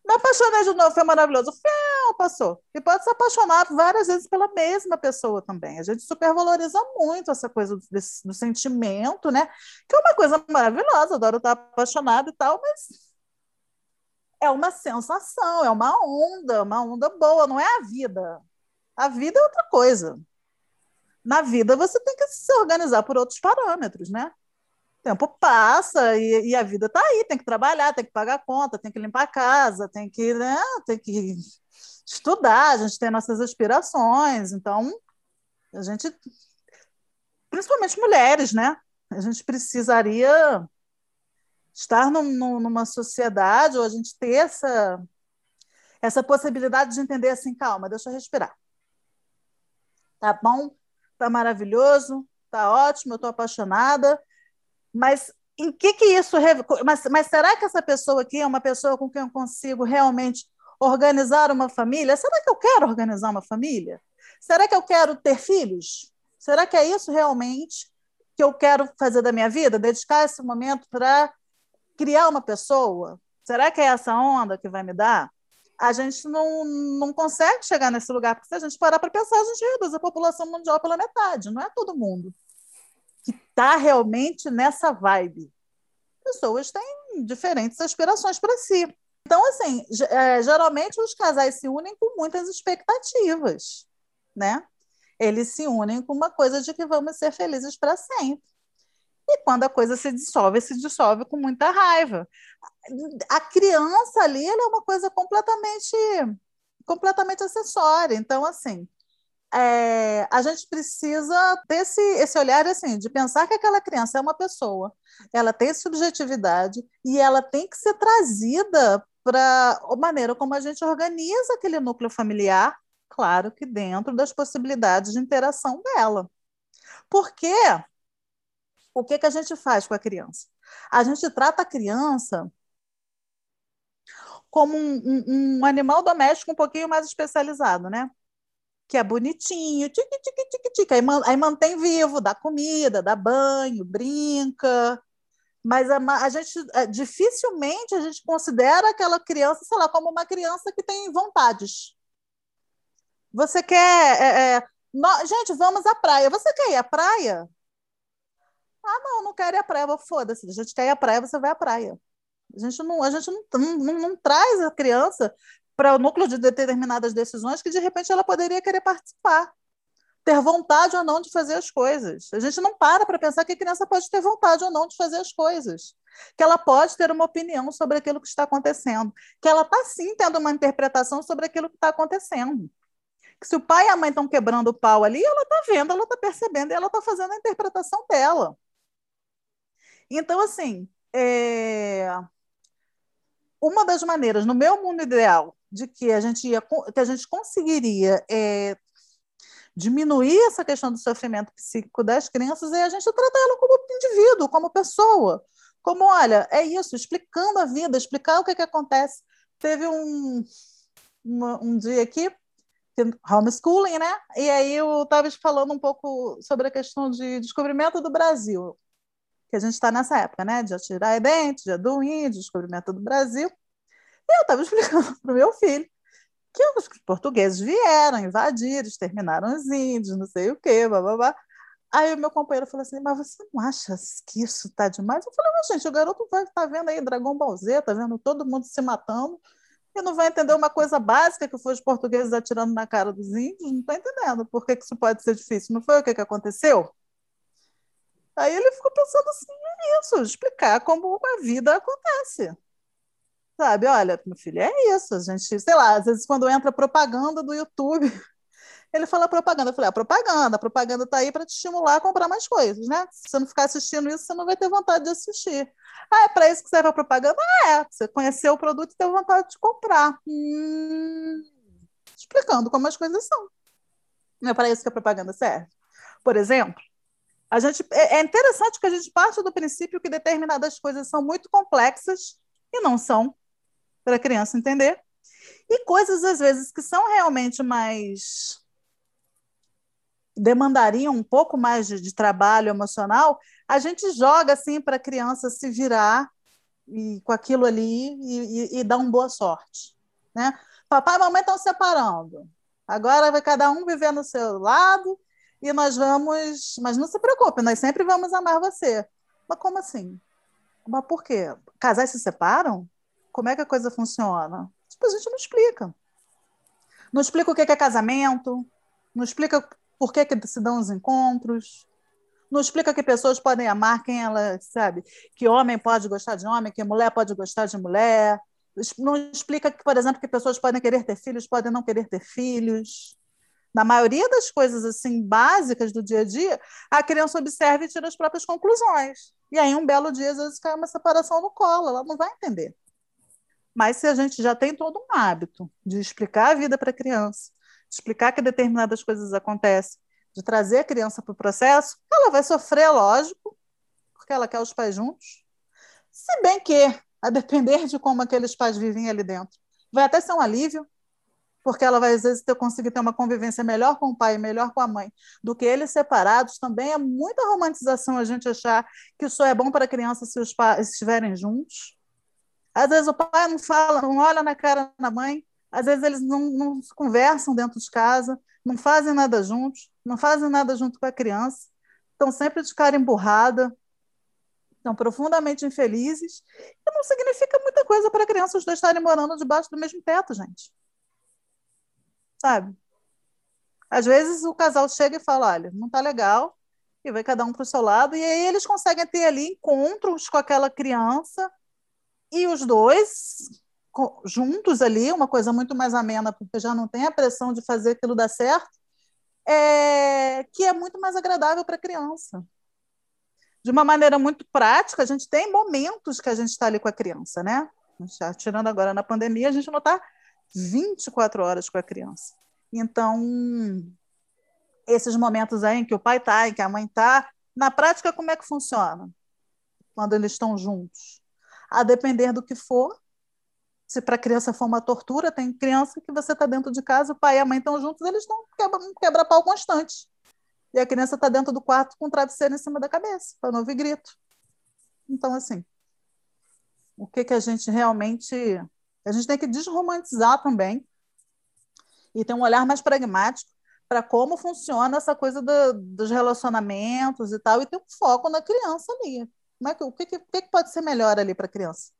Me apaixonei de novo, foi maravilhoso. Fiu, passou. E pode se apaixonar várias vezes pela mesma pessoa também. A gente supervaloriza muito essa coisa do, do sentimento, né? Que é uma coisa maravilhosa, adoro estar apaixonado e tal, mas é uma sensação, é uma onda, uma onda boa, não é a vida. A vida é outra coisa. Na vida você tem que se organizar por outros parâmetros, né? Tempo passa e, e, a vida está aí, tem que trabalhar, tem que pagar conta, tem que limpar a casa, tem que, né, tem que estudar, a gente tem nossas aspirações, então a gente, principalmente mulheres, né, a gente precisaria estar num, numa sociedade ou a gente ter essa, essa possibilidade de entender assim, calma, deixa eu respirar. Tá bom, tá maravilhoso, tá ótimo, eu estou apaixonada, mas em que que isso mas, mas será que essa pessoa aqui é uma pessoa com quem eu consigo realmente organizar uma família? Será que eu quero organizar uma família? Será que eu quero ter filhos? Será que é isso realmente que eu quero fazer da minha vida? Dedicar esse momento para criar uma pessoa? Será que é essa onda que vai me dar? A gente não, não consegue chegar nesse lugar, porque se a gente parar para pensar, a gente reduz a população mundial pela metade. Não é todo mundo está realmente nessa vibe. Pessoas têm diferentes aspirações para si. Então, assim, é, geralmente os casais se unem com muitas expectativas, né? Eles se unem com uma coisa de que vamos ser felizes para sempre. E quando a coisa se dissolve, se dissolve com muita raiva. A criança ali é uma coisa completamente, completamente acessória. Então, assim, é, a gente precisa ter esse, esse olhar assim, de pensar que aquela criança é uma pessoa, ela tem subjetividade e ela tem que ser trazida para a maneira como a gente organiza aquele núcleo familiar, claro que dentro das possibilidades de interação dela. Porque o que, que a gente faz com a criança? A gente trata a criança como um, um, um animal doméstico um pouquinho mais especializado, né? Que é bonitinho, tique, tique, tique, tique. Aí, aí mantém vivo, dá comida, dá banho, brinca. Mas a, a gente é, dificilmente a gente considera aquela criança, sei lá, como uma criança que tem vontades. Você quer. É, é, no, gente, vamos à praia. Você quer ir à praia? Ah, não, não quero ir à praia. Foda-se, a gente quer ir à praia, você vai à praia. A gente não, a gente não, não, não, não traz a criança para o núcleo de determinadas decisões que de repente ela poderia querer participar, ter vontade ou não de fazer as coisas. A gente não para para pensar que a criança pode ter vontade ou não de fazer as coisas, que ela pode ter uma opinião sobre aquilo que está acontecendo, que ela está sim tendo uma interpretação sobre aquilo que está acontecendo. Que se o pai e a mãe estão quebrando o pau ali, ela está vendo, ela está percebendo e ela está fazendo a interpretação dela. Então, assim, é... uma das maneiras, no meu mundo ideal, de que a gente, ia, que a gente conseguiria é, diminuir essa questão do sofrimento psíquico das crianças é a gente tratar ela como indivíduo, como pessoa. Como, olha, é isso, explicando a vida, explicar o que, que acontece. Teve um, uma, um dia aqui, homeschooling, né? E aí eu estava falando um pouco sobre a questão de descobrimento do Brasil, que a gente está nessa época, né? De atirar dente, de do índio, descobrimento do Brasil. E eu estava [laughs] explicando para o meu filho que os portugueses vieram, invadiram, exterminaram os índios, não sei o quê, blá, blá, blá. Aí o meu companheiro falou assim, mas você não acha que isso está demais? Eu falei, mas gente, o garoto vai estar tá vendo aí Dragon Ball Z, está vendo todo mundo se matando, e não vai entender uma coisa básica que foi os portugueses atirando na cara dos índios, não está entendendo por que, que isso pode ser difícil. Não foi o que, que aconteceu? Aí ele ficou pensando assim, é isso, explicar como a vida acontece. Sabe, olha, meu filho, é isso, a gente, sei lá, às vezes quando entra propaganda do YouTube, [laughs] ele fala propaganda. Eu falei, a propaganda, a propaganda está aí para te estimular a comprar mais coisas, né? Se você não ficar assistindo isso, você não vai ter vontade de assistir. Ah, é para isso que serve a propaganda? Ah, é. Você conhecer o produto e ter vontade de comprar. Hum, explicando como as coisas são. Não é para isso que a propaganda serve. Por exemplo, a gente, é, é interessante que a gente parte do princípio que determinadas coisas são muito complexas e não são para a criança entender. E coisas, às vezes, que são realmente mais. demandariam um pouco mais de, de trabalho emocional, a gente joga assim para a criança se virar e, com aquilo ali e, e, e dar uma boa sorte. Né? Papai e mamãe estão separando. Agora vai cada um viver no seu lado e nós vamos. Mas não se preocupe, nós sempre vamos amar você. Mas como assim? Mas por quê? Casais se separam? Como é que a coisa funciona? Tipo, a gente não explica. Não explica o que é casamento, não explica por que, que se dão os encontros, não explica que pessoas podem amar quem ela sabe, que homem pode gostar de homem, que mulher pode gostar de mulher. Não explica que, por exemplo, que pessoas podem querer ter filhos, podem não querer ter filhos. Na maioria das coisas assim básicas do dia a dia, a criança observa e tira as próprias conclusões. E aí, um belo dia, às vezes, cai uma separação no colo, ela não vai entender. Mas se a gente já tem todo um hábito de explicar a vida para a criança, de explicar que determinadas coisas acontecem, de trazer a criança para o processo, ela vai sofrer, lógico, porque ela quer os pais juntos, Se bem que, a depender de como aqueles pais vivem ali dentro, vai até ser um alívio, porque ela vai, às vezes, ter, conseguir ter uma convivência melhor com o pai, melhor com a mãe, do que eles separados. Também é muita romantização a gente achar que isso é bom para a criança se os pais estiverem juntos. Às vezes o pai não fala, não olha na cara da mãe, às vezes eles não, não conversam dentro de casa, não fazem nada juntos, não fazem nada junto com a criança, estão sempre de cara emburrada, estão profundamente infelizes, e não significa muita coisa para a criança os dois estarem morando debaixo do mesmo teto, gente sabe? Às vezes o casal chega e fala: olha, não está legal, e vai cada um para o seu lado, e aí eles conseguem ter ali encontros com aquela criança, e os dois juntos ali, uma coisa muito mais amena, porque já não tem a pressão de fazer aquilo dar certo, é, que é muito mais agradável para a criança. De uma maneira muito prática, a gente tem momentos que a gente está ali com a criança, né? Já tirando agora na pandemia, a gente não está 24 horas com a criança. Então, esses momentos aí em que o pai está, em que a mãe está, na prática, como é que funciona? Quando eles estão juntos. A depender do que for, se para a criança for uma tortura, tem criança que você está dentro de casa, o pai e a mãe estão juntos, eles estão quebra, quebra-pau constante. E a criança está dentro do quarto com o travesseiro em cima da cabeça, para não ouvir grito. Então, assim, o que, que a gente realmente a gente tem que desromantizar também e ter um olhar mais pragmático para como funciona essa coisa do, dos relacionamentos e tal, e ter um foco na criança ali. Como é que, o que, que, que pode ser melhor ali para a criança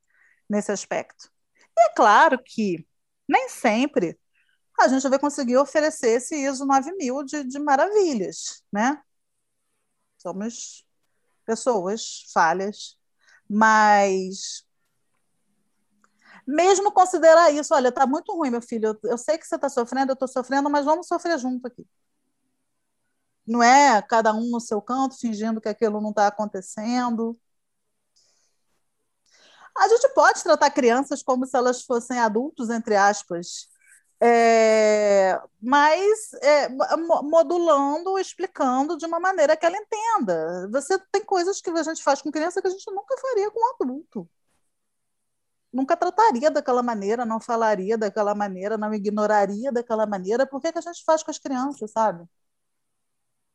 nesse aspecto? E é claro que nem sempre a gente vai conseguir oferecer esse ISO 9000 de, de maravilhas, né? Somos pessoas falhas, mas mesmo considerar isso, olha, está muito ruim, meu filho, eu, eu sei que você está sofrendo, eu estou sofrendo, mas vamos sofrer junto aqui. Não é cada um no seu canto, fingindo que aquilo não está acontecendo. A gente pode tratar crianças como se elas fossem adultos, entre aspas, é, mas é, modulando, explicando de uma maneira que ela entenda. Você tem coisas que a gente faz com criança que a gente nunca faria com adulto nunca trataria daquela maneira, não falaria daquela maneira, não ignoraria daquela maneira. Por que, que a gente faz com as crianças, sabe?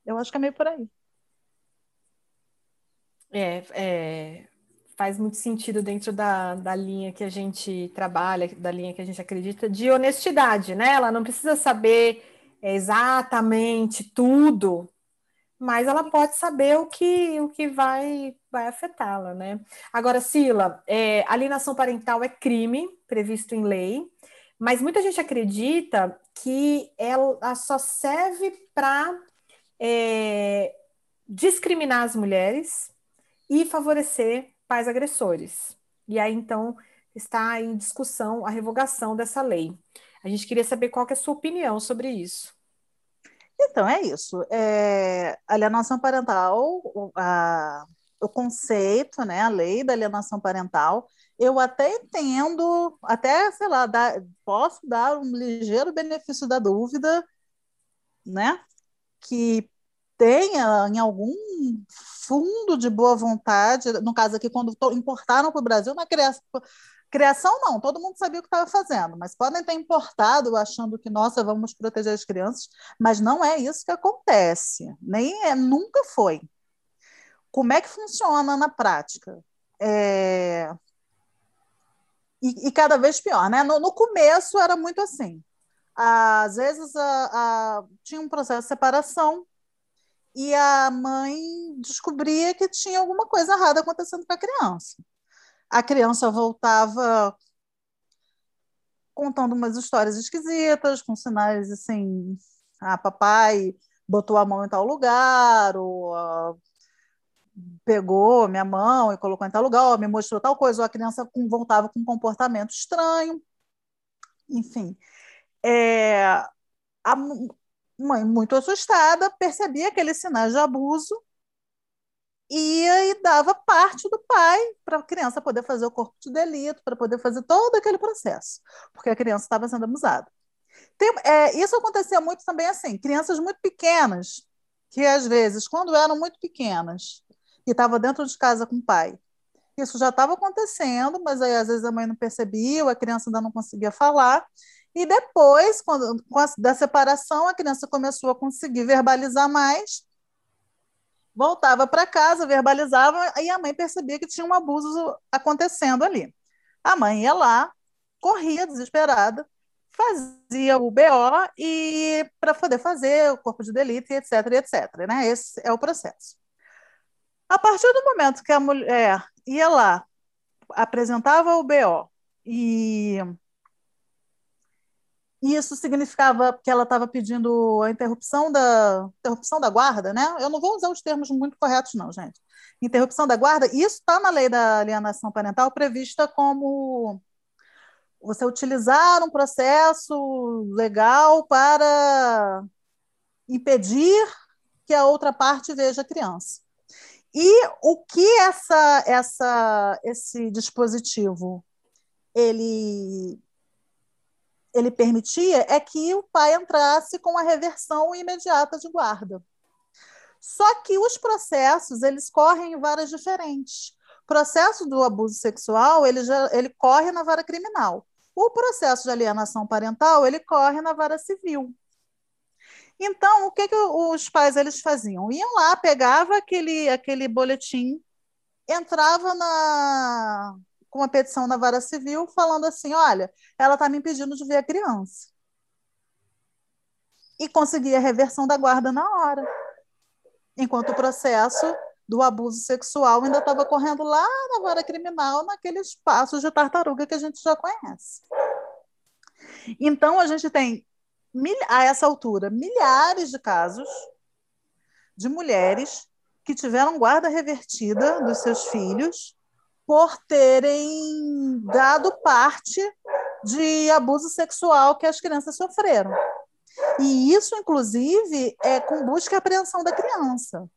Eu acho que é meio por aí. É, é, faz muito sentido dentro da, da linha que a gente trabalha, da linha que a gente acredita, de honestidade, né? Ela não precisa saber exatamente tudo, mas ela pode saber o que, o que vai, vai afetá-la, né? Agora, Sila, é, alienação parental é crime previsto em lei, mas muita gente acredita que ela só serve para é, discriminar as mulheres e favorecer pais agressores. E aí, então, está em discussão a revogação dessa lei. A gente queria saber qual é a sua opinião sobre isso. Então, é isso. É, alienação parental, o, a, o conceito, né, a lei da alienação parental, eu até entendo, até, sei lá, dá, posso dar um ligeiro benefício da dúvida, né, que tenha em algum fundo de boa vontade, no caso aqui, quando importaram para o Brasil, na criação, Criação, não, todo mundo sabia o que estava fazendo, mas podem ter importado achando que, nossa, vamos proteger as crianças, mas não é isso que acontece, nem é, nunca foi. Como é que funciona na prática? É... E, e, cada vez pior, né? No, no, começo era muito assim. Às vezes a, a, tinha um processo de separação e a mãe descobria que tinha alguma coisa errada acontecendo com a criança a criança voltava contando umas histórias esquisitas, com sinais assim, ah, papai botou a mão em tal lugar, ou ah, pegou minha mão e colocou em tal lugar, ou me mostrou tal coisa, ou a criança voltava com um comportamento estranho, enfim. É, a mãe, muito assustada, percebia aqueles sinais de abuso ia e dava parte do pai para a criança poder fazer o corpo de delito, para poder fazer todo aquele processo, porque a criança estava sendo abusada. Tem, é, isso acontecia muito também assim, crianças muito pequenas, que às vezes, quando eram muito pequenas e estavam dentro de casa com o pai, isso já estava acontecendo, mas aí às vezes a mãe não percebia, a criança ainda não conseguia falar. E depois, quando, a, da separação, a criança começou a conseguir verbalizar mais, voltava para casa, verbalizava, e a mãe percebia que tinha um abuso acontecendo ali. A mãe ia lá, corria desesperada, fazia o BO e para poder fazer o corpo de delito, etc, etc. Né? Esse é o processo. A partir do momento que a mulher ia lá, apresentava o BO e isso significava que ela estava pedindo a interrupção da interrupção da guarda, né? Eu não vou usar os termos muito corretos, não, gente. Interrupção da guarda, isso está na lei da alienação parental prevista como você utilizar um processo legal para impedir que a outra parte veja a criança. E o que essa, essa, esse dispositivo ele, ele permitia é que o pai entrasse com a reversão imediata de guarda. Só que os processos eles correm em varas diferentes. O processo do abuso sexual ele, já, ele corre na vara criminal. O processo de alienação parental ele corre na vara civil. Então, o que, que os pais eles faziam? Iam lá, pegava aquele, aquele boletim, entrava na, com uma petição na vara civil falando assim: olha, ela está me impedindo de ver a criança. E conseguia a reversão da guarda na hora. Enquanto o processo do abuso sexual ainda estava correndo lá na vara criminal, naqueles passos de tartaruga que a gente já conhece. Então, a gente tem a essa altura, milhares de casos de mulheres que tiveram guarda revertida dos seus filhos por terem dado parte de abuso sexual que as crianças sofreram. E isso, inclusive, é com busca e apreensão da criança.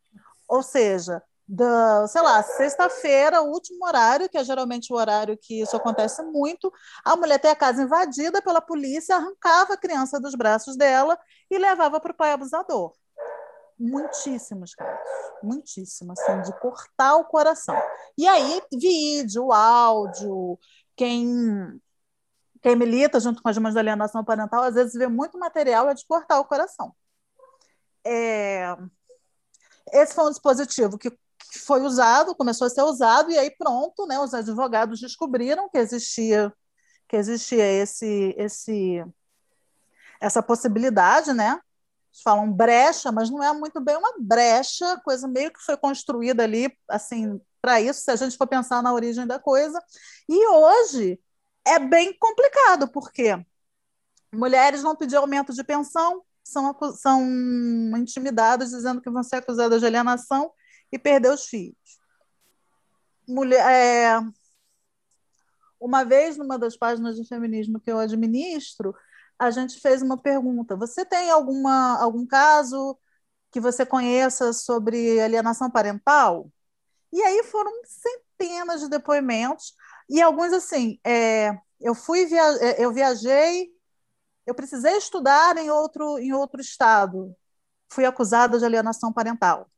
Ou seja, da, sei lá, sexta-feira, o último horário, que é geralmente o horário que isso acontece muito, a mulher tem a casa invadida pela polícia, arrancava a criança dos braços dela e levava para o pai abusador. Muitíssimos casos, muitíssimos, assim, de cortar o coração. E aí, vídeo, áudio, quem quem milita junto com as mães da alienação parental, às vezes vê muito material é de cortar o coração. É... Esse foi um dispositivo que foi usado, começou a ser usado, e aí pronto, né, os advogados descobriram que existia, que existia esse, esse, essa possibilidade, né? Eles falam brecha, mas não é muito bem uma brecha, coisa meio que foi construída ali, assim, para isso, se a gente for pensar na origem da coisa. E hoje é bem complicado, porque mulheres vão pedir aumento de pensão, são, são intimidadas dizendo que vão ser acusadas de alienação e perder os filhos. Mulher, é... Uma vez, numa das páginas de feminismo que eu administro, a gente fez uma pergunta: você tem alguma, algum caso que você conheça sobre alienação parental? E aí foram centenas de depoimentos, e alguns assim, é, eu fui via é, eu viajei, eu precisei estudar em outro, em outro estado, fui acusada de alienação parental.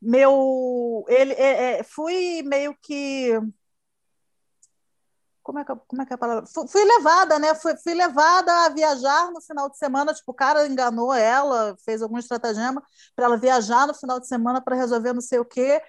Meu ele é, é, fui meio que como é que, como é que é a palavra? Fui, levada, né? Fui, fui, levada a viajar no final de semana. Tipo, o cara enganou ela, fez algum estratagema para ela viajar no final de semana para resolver não sei o quê.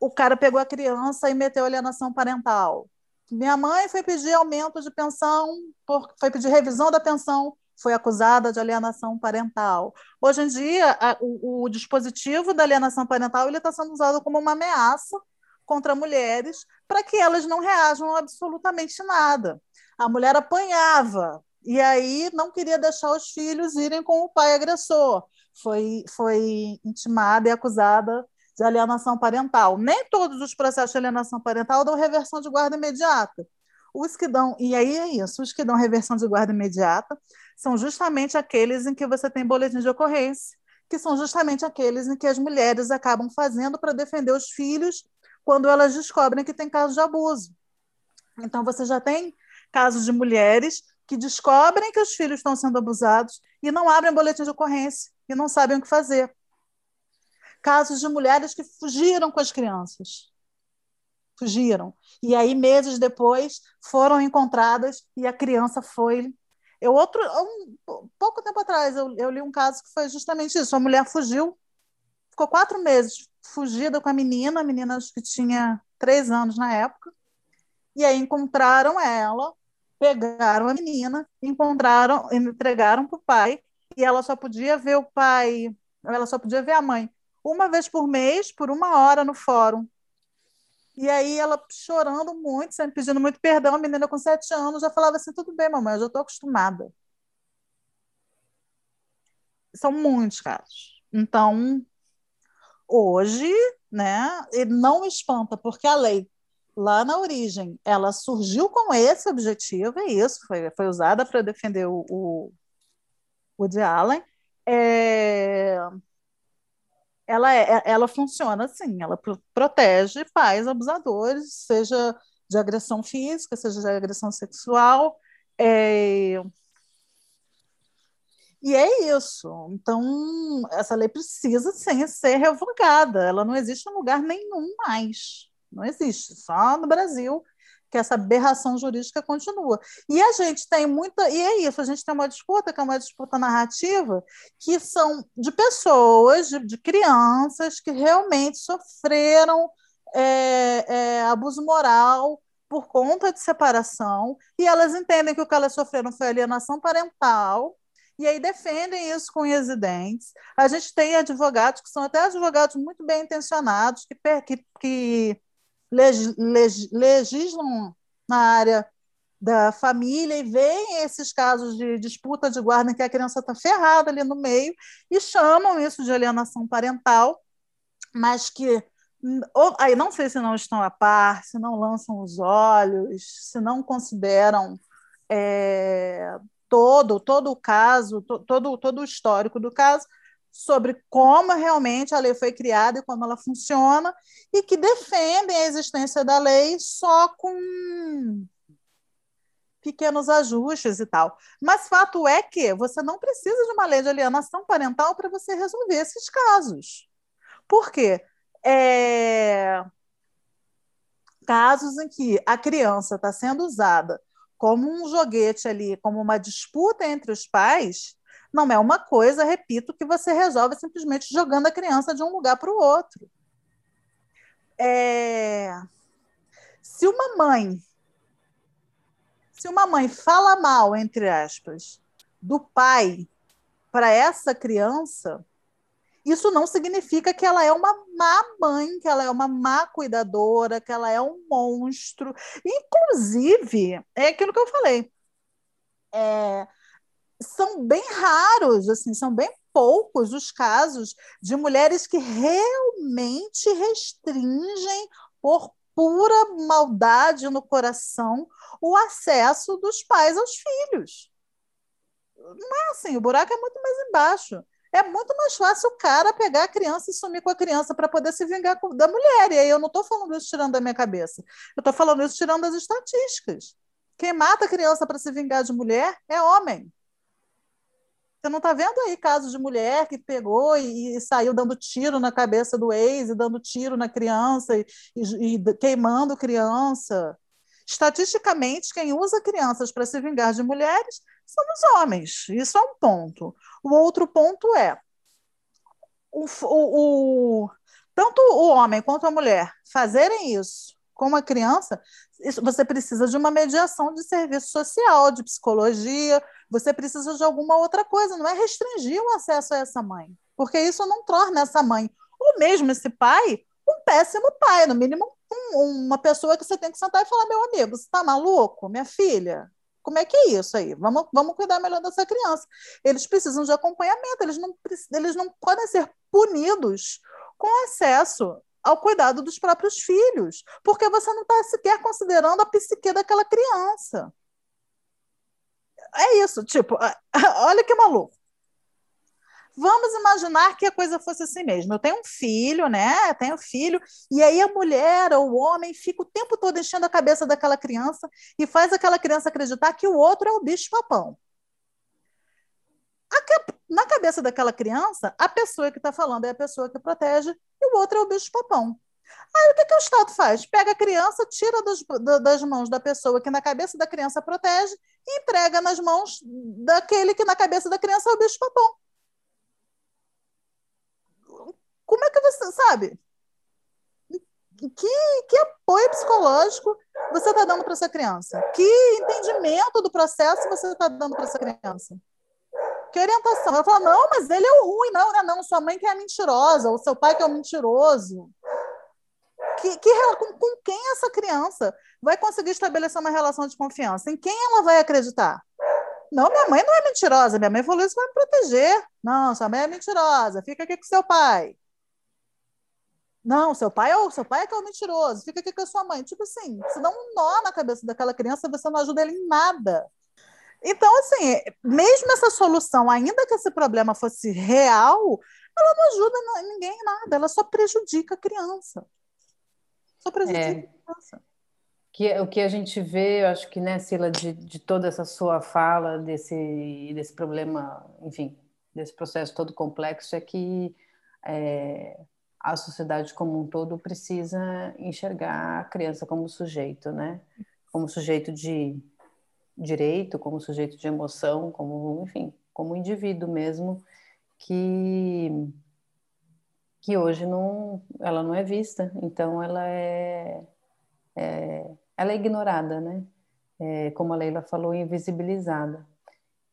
O cara pegou a criança e meteu alienação parental. Minha mãe foi pedir aumento de pensão, por, foi pedir revisão da pensão foi acusada de alienação parental. Hoje em dia, a, o, o, dispositivo da alienação parental ele está sendo usado como uma ameaça contra mulheres para que elas não reajam absolutamente nada. A mulher apanhava e aí não queria deixar os filhos irem com o pai agressor. Foi, foi intimada e acusada de alienação parental. Nem todos os processos de alienação parental dão reversão de guarda imediata. Os que dão, e aí é isso, os que dão reversão de guarda imediata são justamente aqueles em que você tem boletim de ocorrência, que são justamente aqueles em que as mulheres acabam fazendo para defender os filhos quando elas descobrem que tem casos de abuso. Então, você já tem casos de mulheres que descobrem que os filhos estão sendo abusados e não abrem boletim de ocorrência e não sabem o que fazer. Casos de mulheres que fugiram com as crianças. fugiram. E aí, meses depois, foram encontradas e a criança foi. Eu, outro, um, pouco tempo atrás, eu, eu li um caso que foi justamente isso: a mulher fugiu, ficou quatro meses fugida com a menina, a menina acho que tinha três anos na época, e aí encontraram ela, pegaram a menina, encontraram, entregaram para o pai, e ela só podia ver o pai, ela só podia ver a mãe uma vez por mês, por uma hora no fórum. E aí ela chorando muito, sempre pedindo muito perdão, a menina com sete anos já falava assim, tudo bem, mamãe, eu já estou acostumada. São muitos casos. Então, hoje, né, não espanta, porque a lei lá na origem, ela surgiu com esse objetivo, é isso, foi, foi usada para defender o, o Woody Allen. É, ela, é, ela funciona assim, ela protege pais abusadores, seja de agressão física, seja de agressão sexual. É... E é isso. Então, essa lei precisa sim ser revogada. Ela não existe em lugar nenhum mais. Não existe, só no Brasil que essa aberração jurídica continua. E a gente tem muita, e é isso, a gente tem uma disputa, que é uma disputa narrativa, que são de pessoas, de, de crianças que realmente sofreram é, é, abuso moral por conta de separação, e elas entendem que o que elas sofreram foi alienação parental, e aí defendem isso com unhas e dentes. A gente tem advogados que são até advogados muito bem intencionados, que, que, que legislam na área da família e veem esses casos de disputa de guarda em que a criança está ferrada ali no meio e chamam isso de alienação parental, mas que ou, aí não sei se não estão a par, se não lançam os olhos, se não consideram é, todo todo o caso, to, todo todo o histórico do caso, sobre como realmente a lei foi criada e como ela funciona, e que defendem a existência da lei só com pequenos ajustes e tal. Mas fato é que você não precisa de uma lei de alienação parental para você resolver esses casos. Por quê? É... Casos em que a criança está sendo usada como um joguete ali, como uma disputa entre os pais, não é uma coisa, repito, que você resolve simplesmente jogando a criança de um lugar para o outro. É... Se uma mãe, se uma mãe fala mal, entre aspas, do pai para essa criança, isso não significa que ela é uma má mãe, que ela é uma má cuidadora, que ela é um monstro. Inclusive, é aquilo que eu falei. É, são bem raros, assim, são bem poucos os casos de mulheres que realmente restringem por pura maldade no coração o acesso dos pais aos filhos. Não é assim, o buraco é muito mais embaixo. É muito mais fácil o cara pegar a criança e sumir com a criança para poder se vingar da mulher. E aí eu não estou falando isso tirando da minha cabeça. Eu estou falando isso tirando das estatísticas. Quem mata a criança para se vingar de mulher é homem. Você não está vendo aí casos de mulher que pegou e, e, saiu dando tiro na cabeça do ex, e dando tiro na criança e, e, e queimando criança. Estatisticamente, quem usa crianças para se vingar de mulheres são os homens. Isso é um ponto. O outro ponto é o, o, o tanto o homem quanto a mulher fazerem isso com uma criança, isso, você precisa de uma mediação de serviço social, de psicologia, você precisa de alguma outra coisa, não é restringir o acesso a essa mãe, porque isso não torna essa mãe, ou mesmo esse pai, um péssimo pai, no mínimo um, uma pessoa que você tem que sentar e falar, meu amigo, você está maluco, minha filha? Como é que é isso aí? Vamos, vamos cuidar melhor dessa criança. Eles precisam de acompanhamento, eles não, eles não podem ser punidos com acesso ao cuidado dos próprios filhos, porque você não está sequer considerando a psique daquela criança. É isso, tipo, olha que maluco. Vamos imaginar que a coisa fosse assim mesmo. Eu tenho um filho, né? Eu tenho filho, e aí a mulher ou o homem fica o tempo todo enchendo a cabeça daquela criança e faz aquela criança acreditar que o outro é o bicho-papão. Na cabeça daquela criança, a pessoa que está falando é a pessoa que protege e o outro é o bicho-papão. Aí o que, que o Estado faz? Pega a criança, tira das, das mãos da pessoa que na cabeça da criança protege e entrega nas mãos daquele que na cabeça da criança é o bicho Como é que você sabe? Que, que apoio psicológico você está dando para essa criança? Que entendimento do processo você está dando para essa criança? Que orientação? Ela fala, não, mas ele é o ruim, não, não, não, sua mãe que é mentirosa, ou seu pai que é o mentiroso. Que, que, com, com quem essa criança vai conseguir estabelecer uma relação de confiança? Em quem ela vai acreditar? Não, minha mãe não é mentirosa, minha mãe falou isso vai me proteger. Não, sua mãe é mentirosa, fica aqui com seu pai. Não, seu pai é o seu pai é que é o mentiroso, fica aqui com a sua mãe. Tipo assim, você dá um nó na cabeça daquela criança, você não ajuda ele em nada. Então, assim, mesmo essa solução, ainda que esse problema fosse real, ela não ajuda ninguém em nada, ela só prejudica a criança. Só prejudica é. a criança. Que, o que a gente vê, eu acho que, né, Sila, de, de toda essa sua fala, desse, desse problema, enfim, desse processo todo complexo, é que é, a sociedade como um todo precisa enxergar a criança como sujeito, né? Como sujeito de direito, como sujeito de emoção, como, enfim, como indivíduo mesmo, que que hoje não, ela não é vista, então ela é, é ela é ignorada, né? É, como a Leila falou, invisibilizada.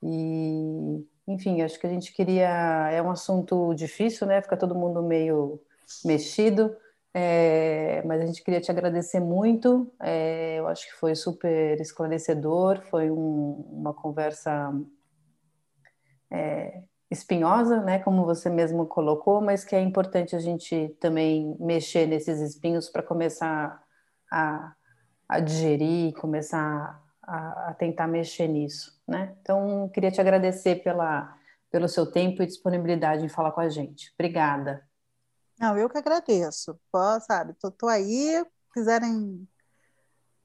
E, enfim, acho que a gente queria, é um assunto difícil, né? Fica todo mundo meio mexido, é, mas a gente queria te agradecer muito. É, eu acho que foi super esclarecedor, foi um, uma conversa é, espinhosa, né, como você mesmo colocou, mas que é importante a gente também mexer nesses espinhos para começar a, a digerir, começar a, a, tentar mexer nisso, né? Então, queria te agradecer pela, pelo seu tempo e disponibilidade em falar com a gente. Obrigada. Não, eu que agradeço. Pô, sabe, tô, tô aí, quiserem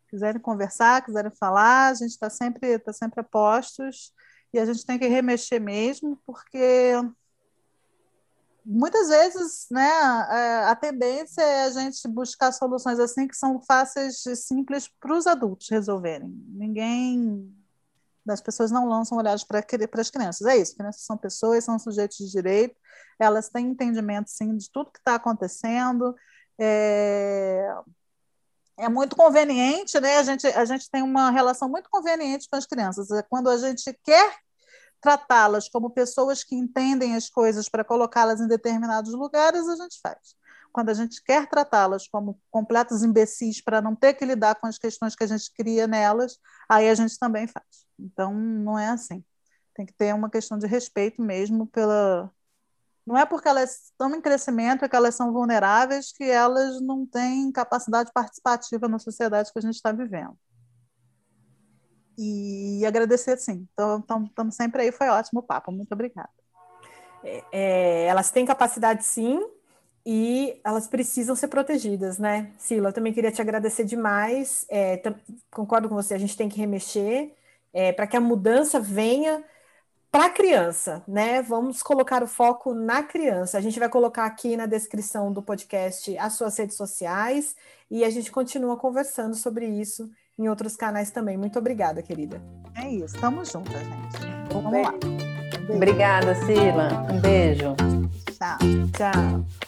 quiserem conversar, quiserem falar, a gente está sempre, tá sempre a postos e a gente tem que remexer mesmo, porque muitas vezes né, é, a tendência é a gente buscar soluções assim que são fáceis e simples para os adultos resolverem. Ninguém das pessoas não lançam olhares para as crianças. É isso, crianças são pessoas, são sujeitos de direito, elas têm entendimento, sim, de tudo que está acontecendo. É, é muito conveniente, né? A gente, a gente tem uma relação muito conveniente com as crianças. É quando a gente quer tratá-las como pessoas que entendem as coisas para colocá-las em determinados lugares, a gente faz. Quando a gente quer tratá-las como completos imbecis para não ter que lidar com as questões que a gente cria nelas, aí a gente também faz. Então, não é assim. Tem que ter uma questão de respeito mesmo pela. Não é porque elas estão em crescimento, é que elas são vulneráveis, que elas não têm capacidade participativa na sociedade que a gente está vivendo. E agradecer, sim. Então, estamos sempre aí, foi ótimo o papo. Muito obrigada. É, é, elas têm capacidade, sim, e elas precisam ser protegidas, né? Sila, eu também queria te agradecer demais. É, concordo com você, a gente tem que remexer é, para que a mudança venha para a criança, né? Vamos colocar o foco na criança. A gente vai colocar aqui na descrição do podcast as suas redes sociais e a gente continua conversando sobre isso em outros canais também. Muito obrigada, querida. É isso, estamos juntas, gente. Vamos lá. Obrigada, Sila. Um beijo. Tchau. Tchau.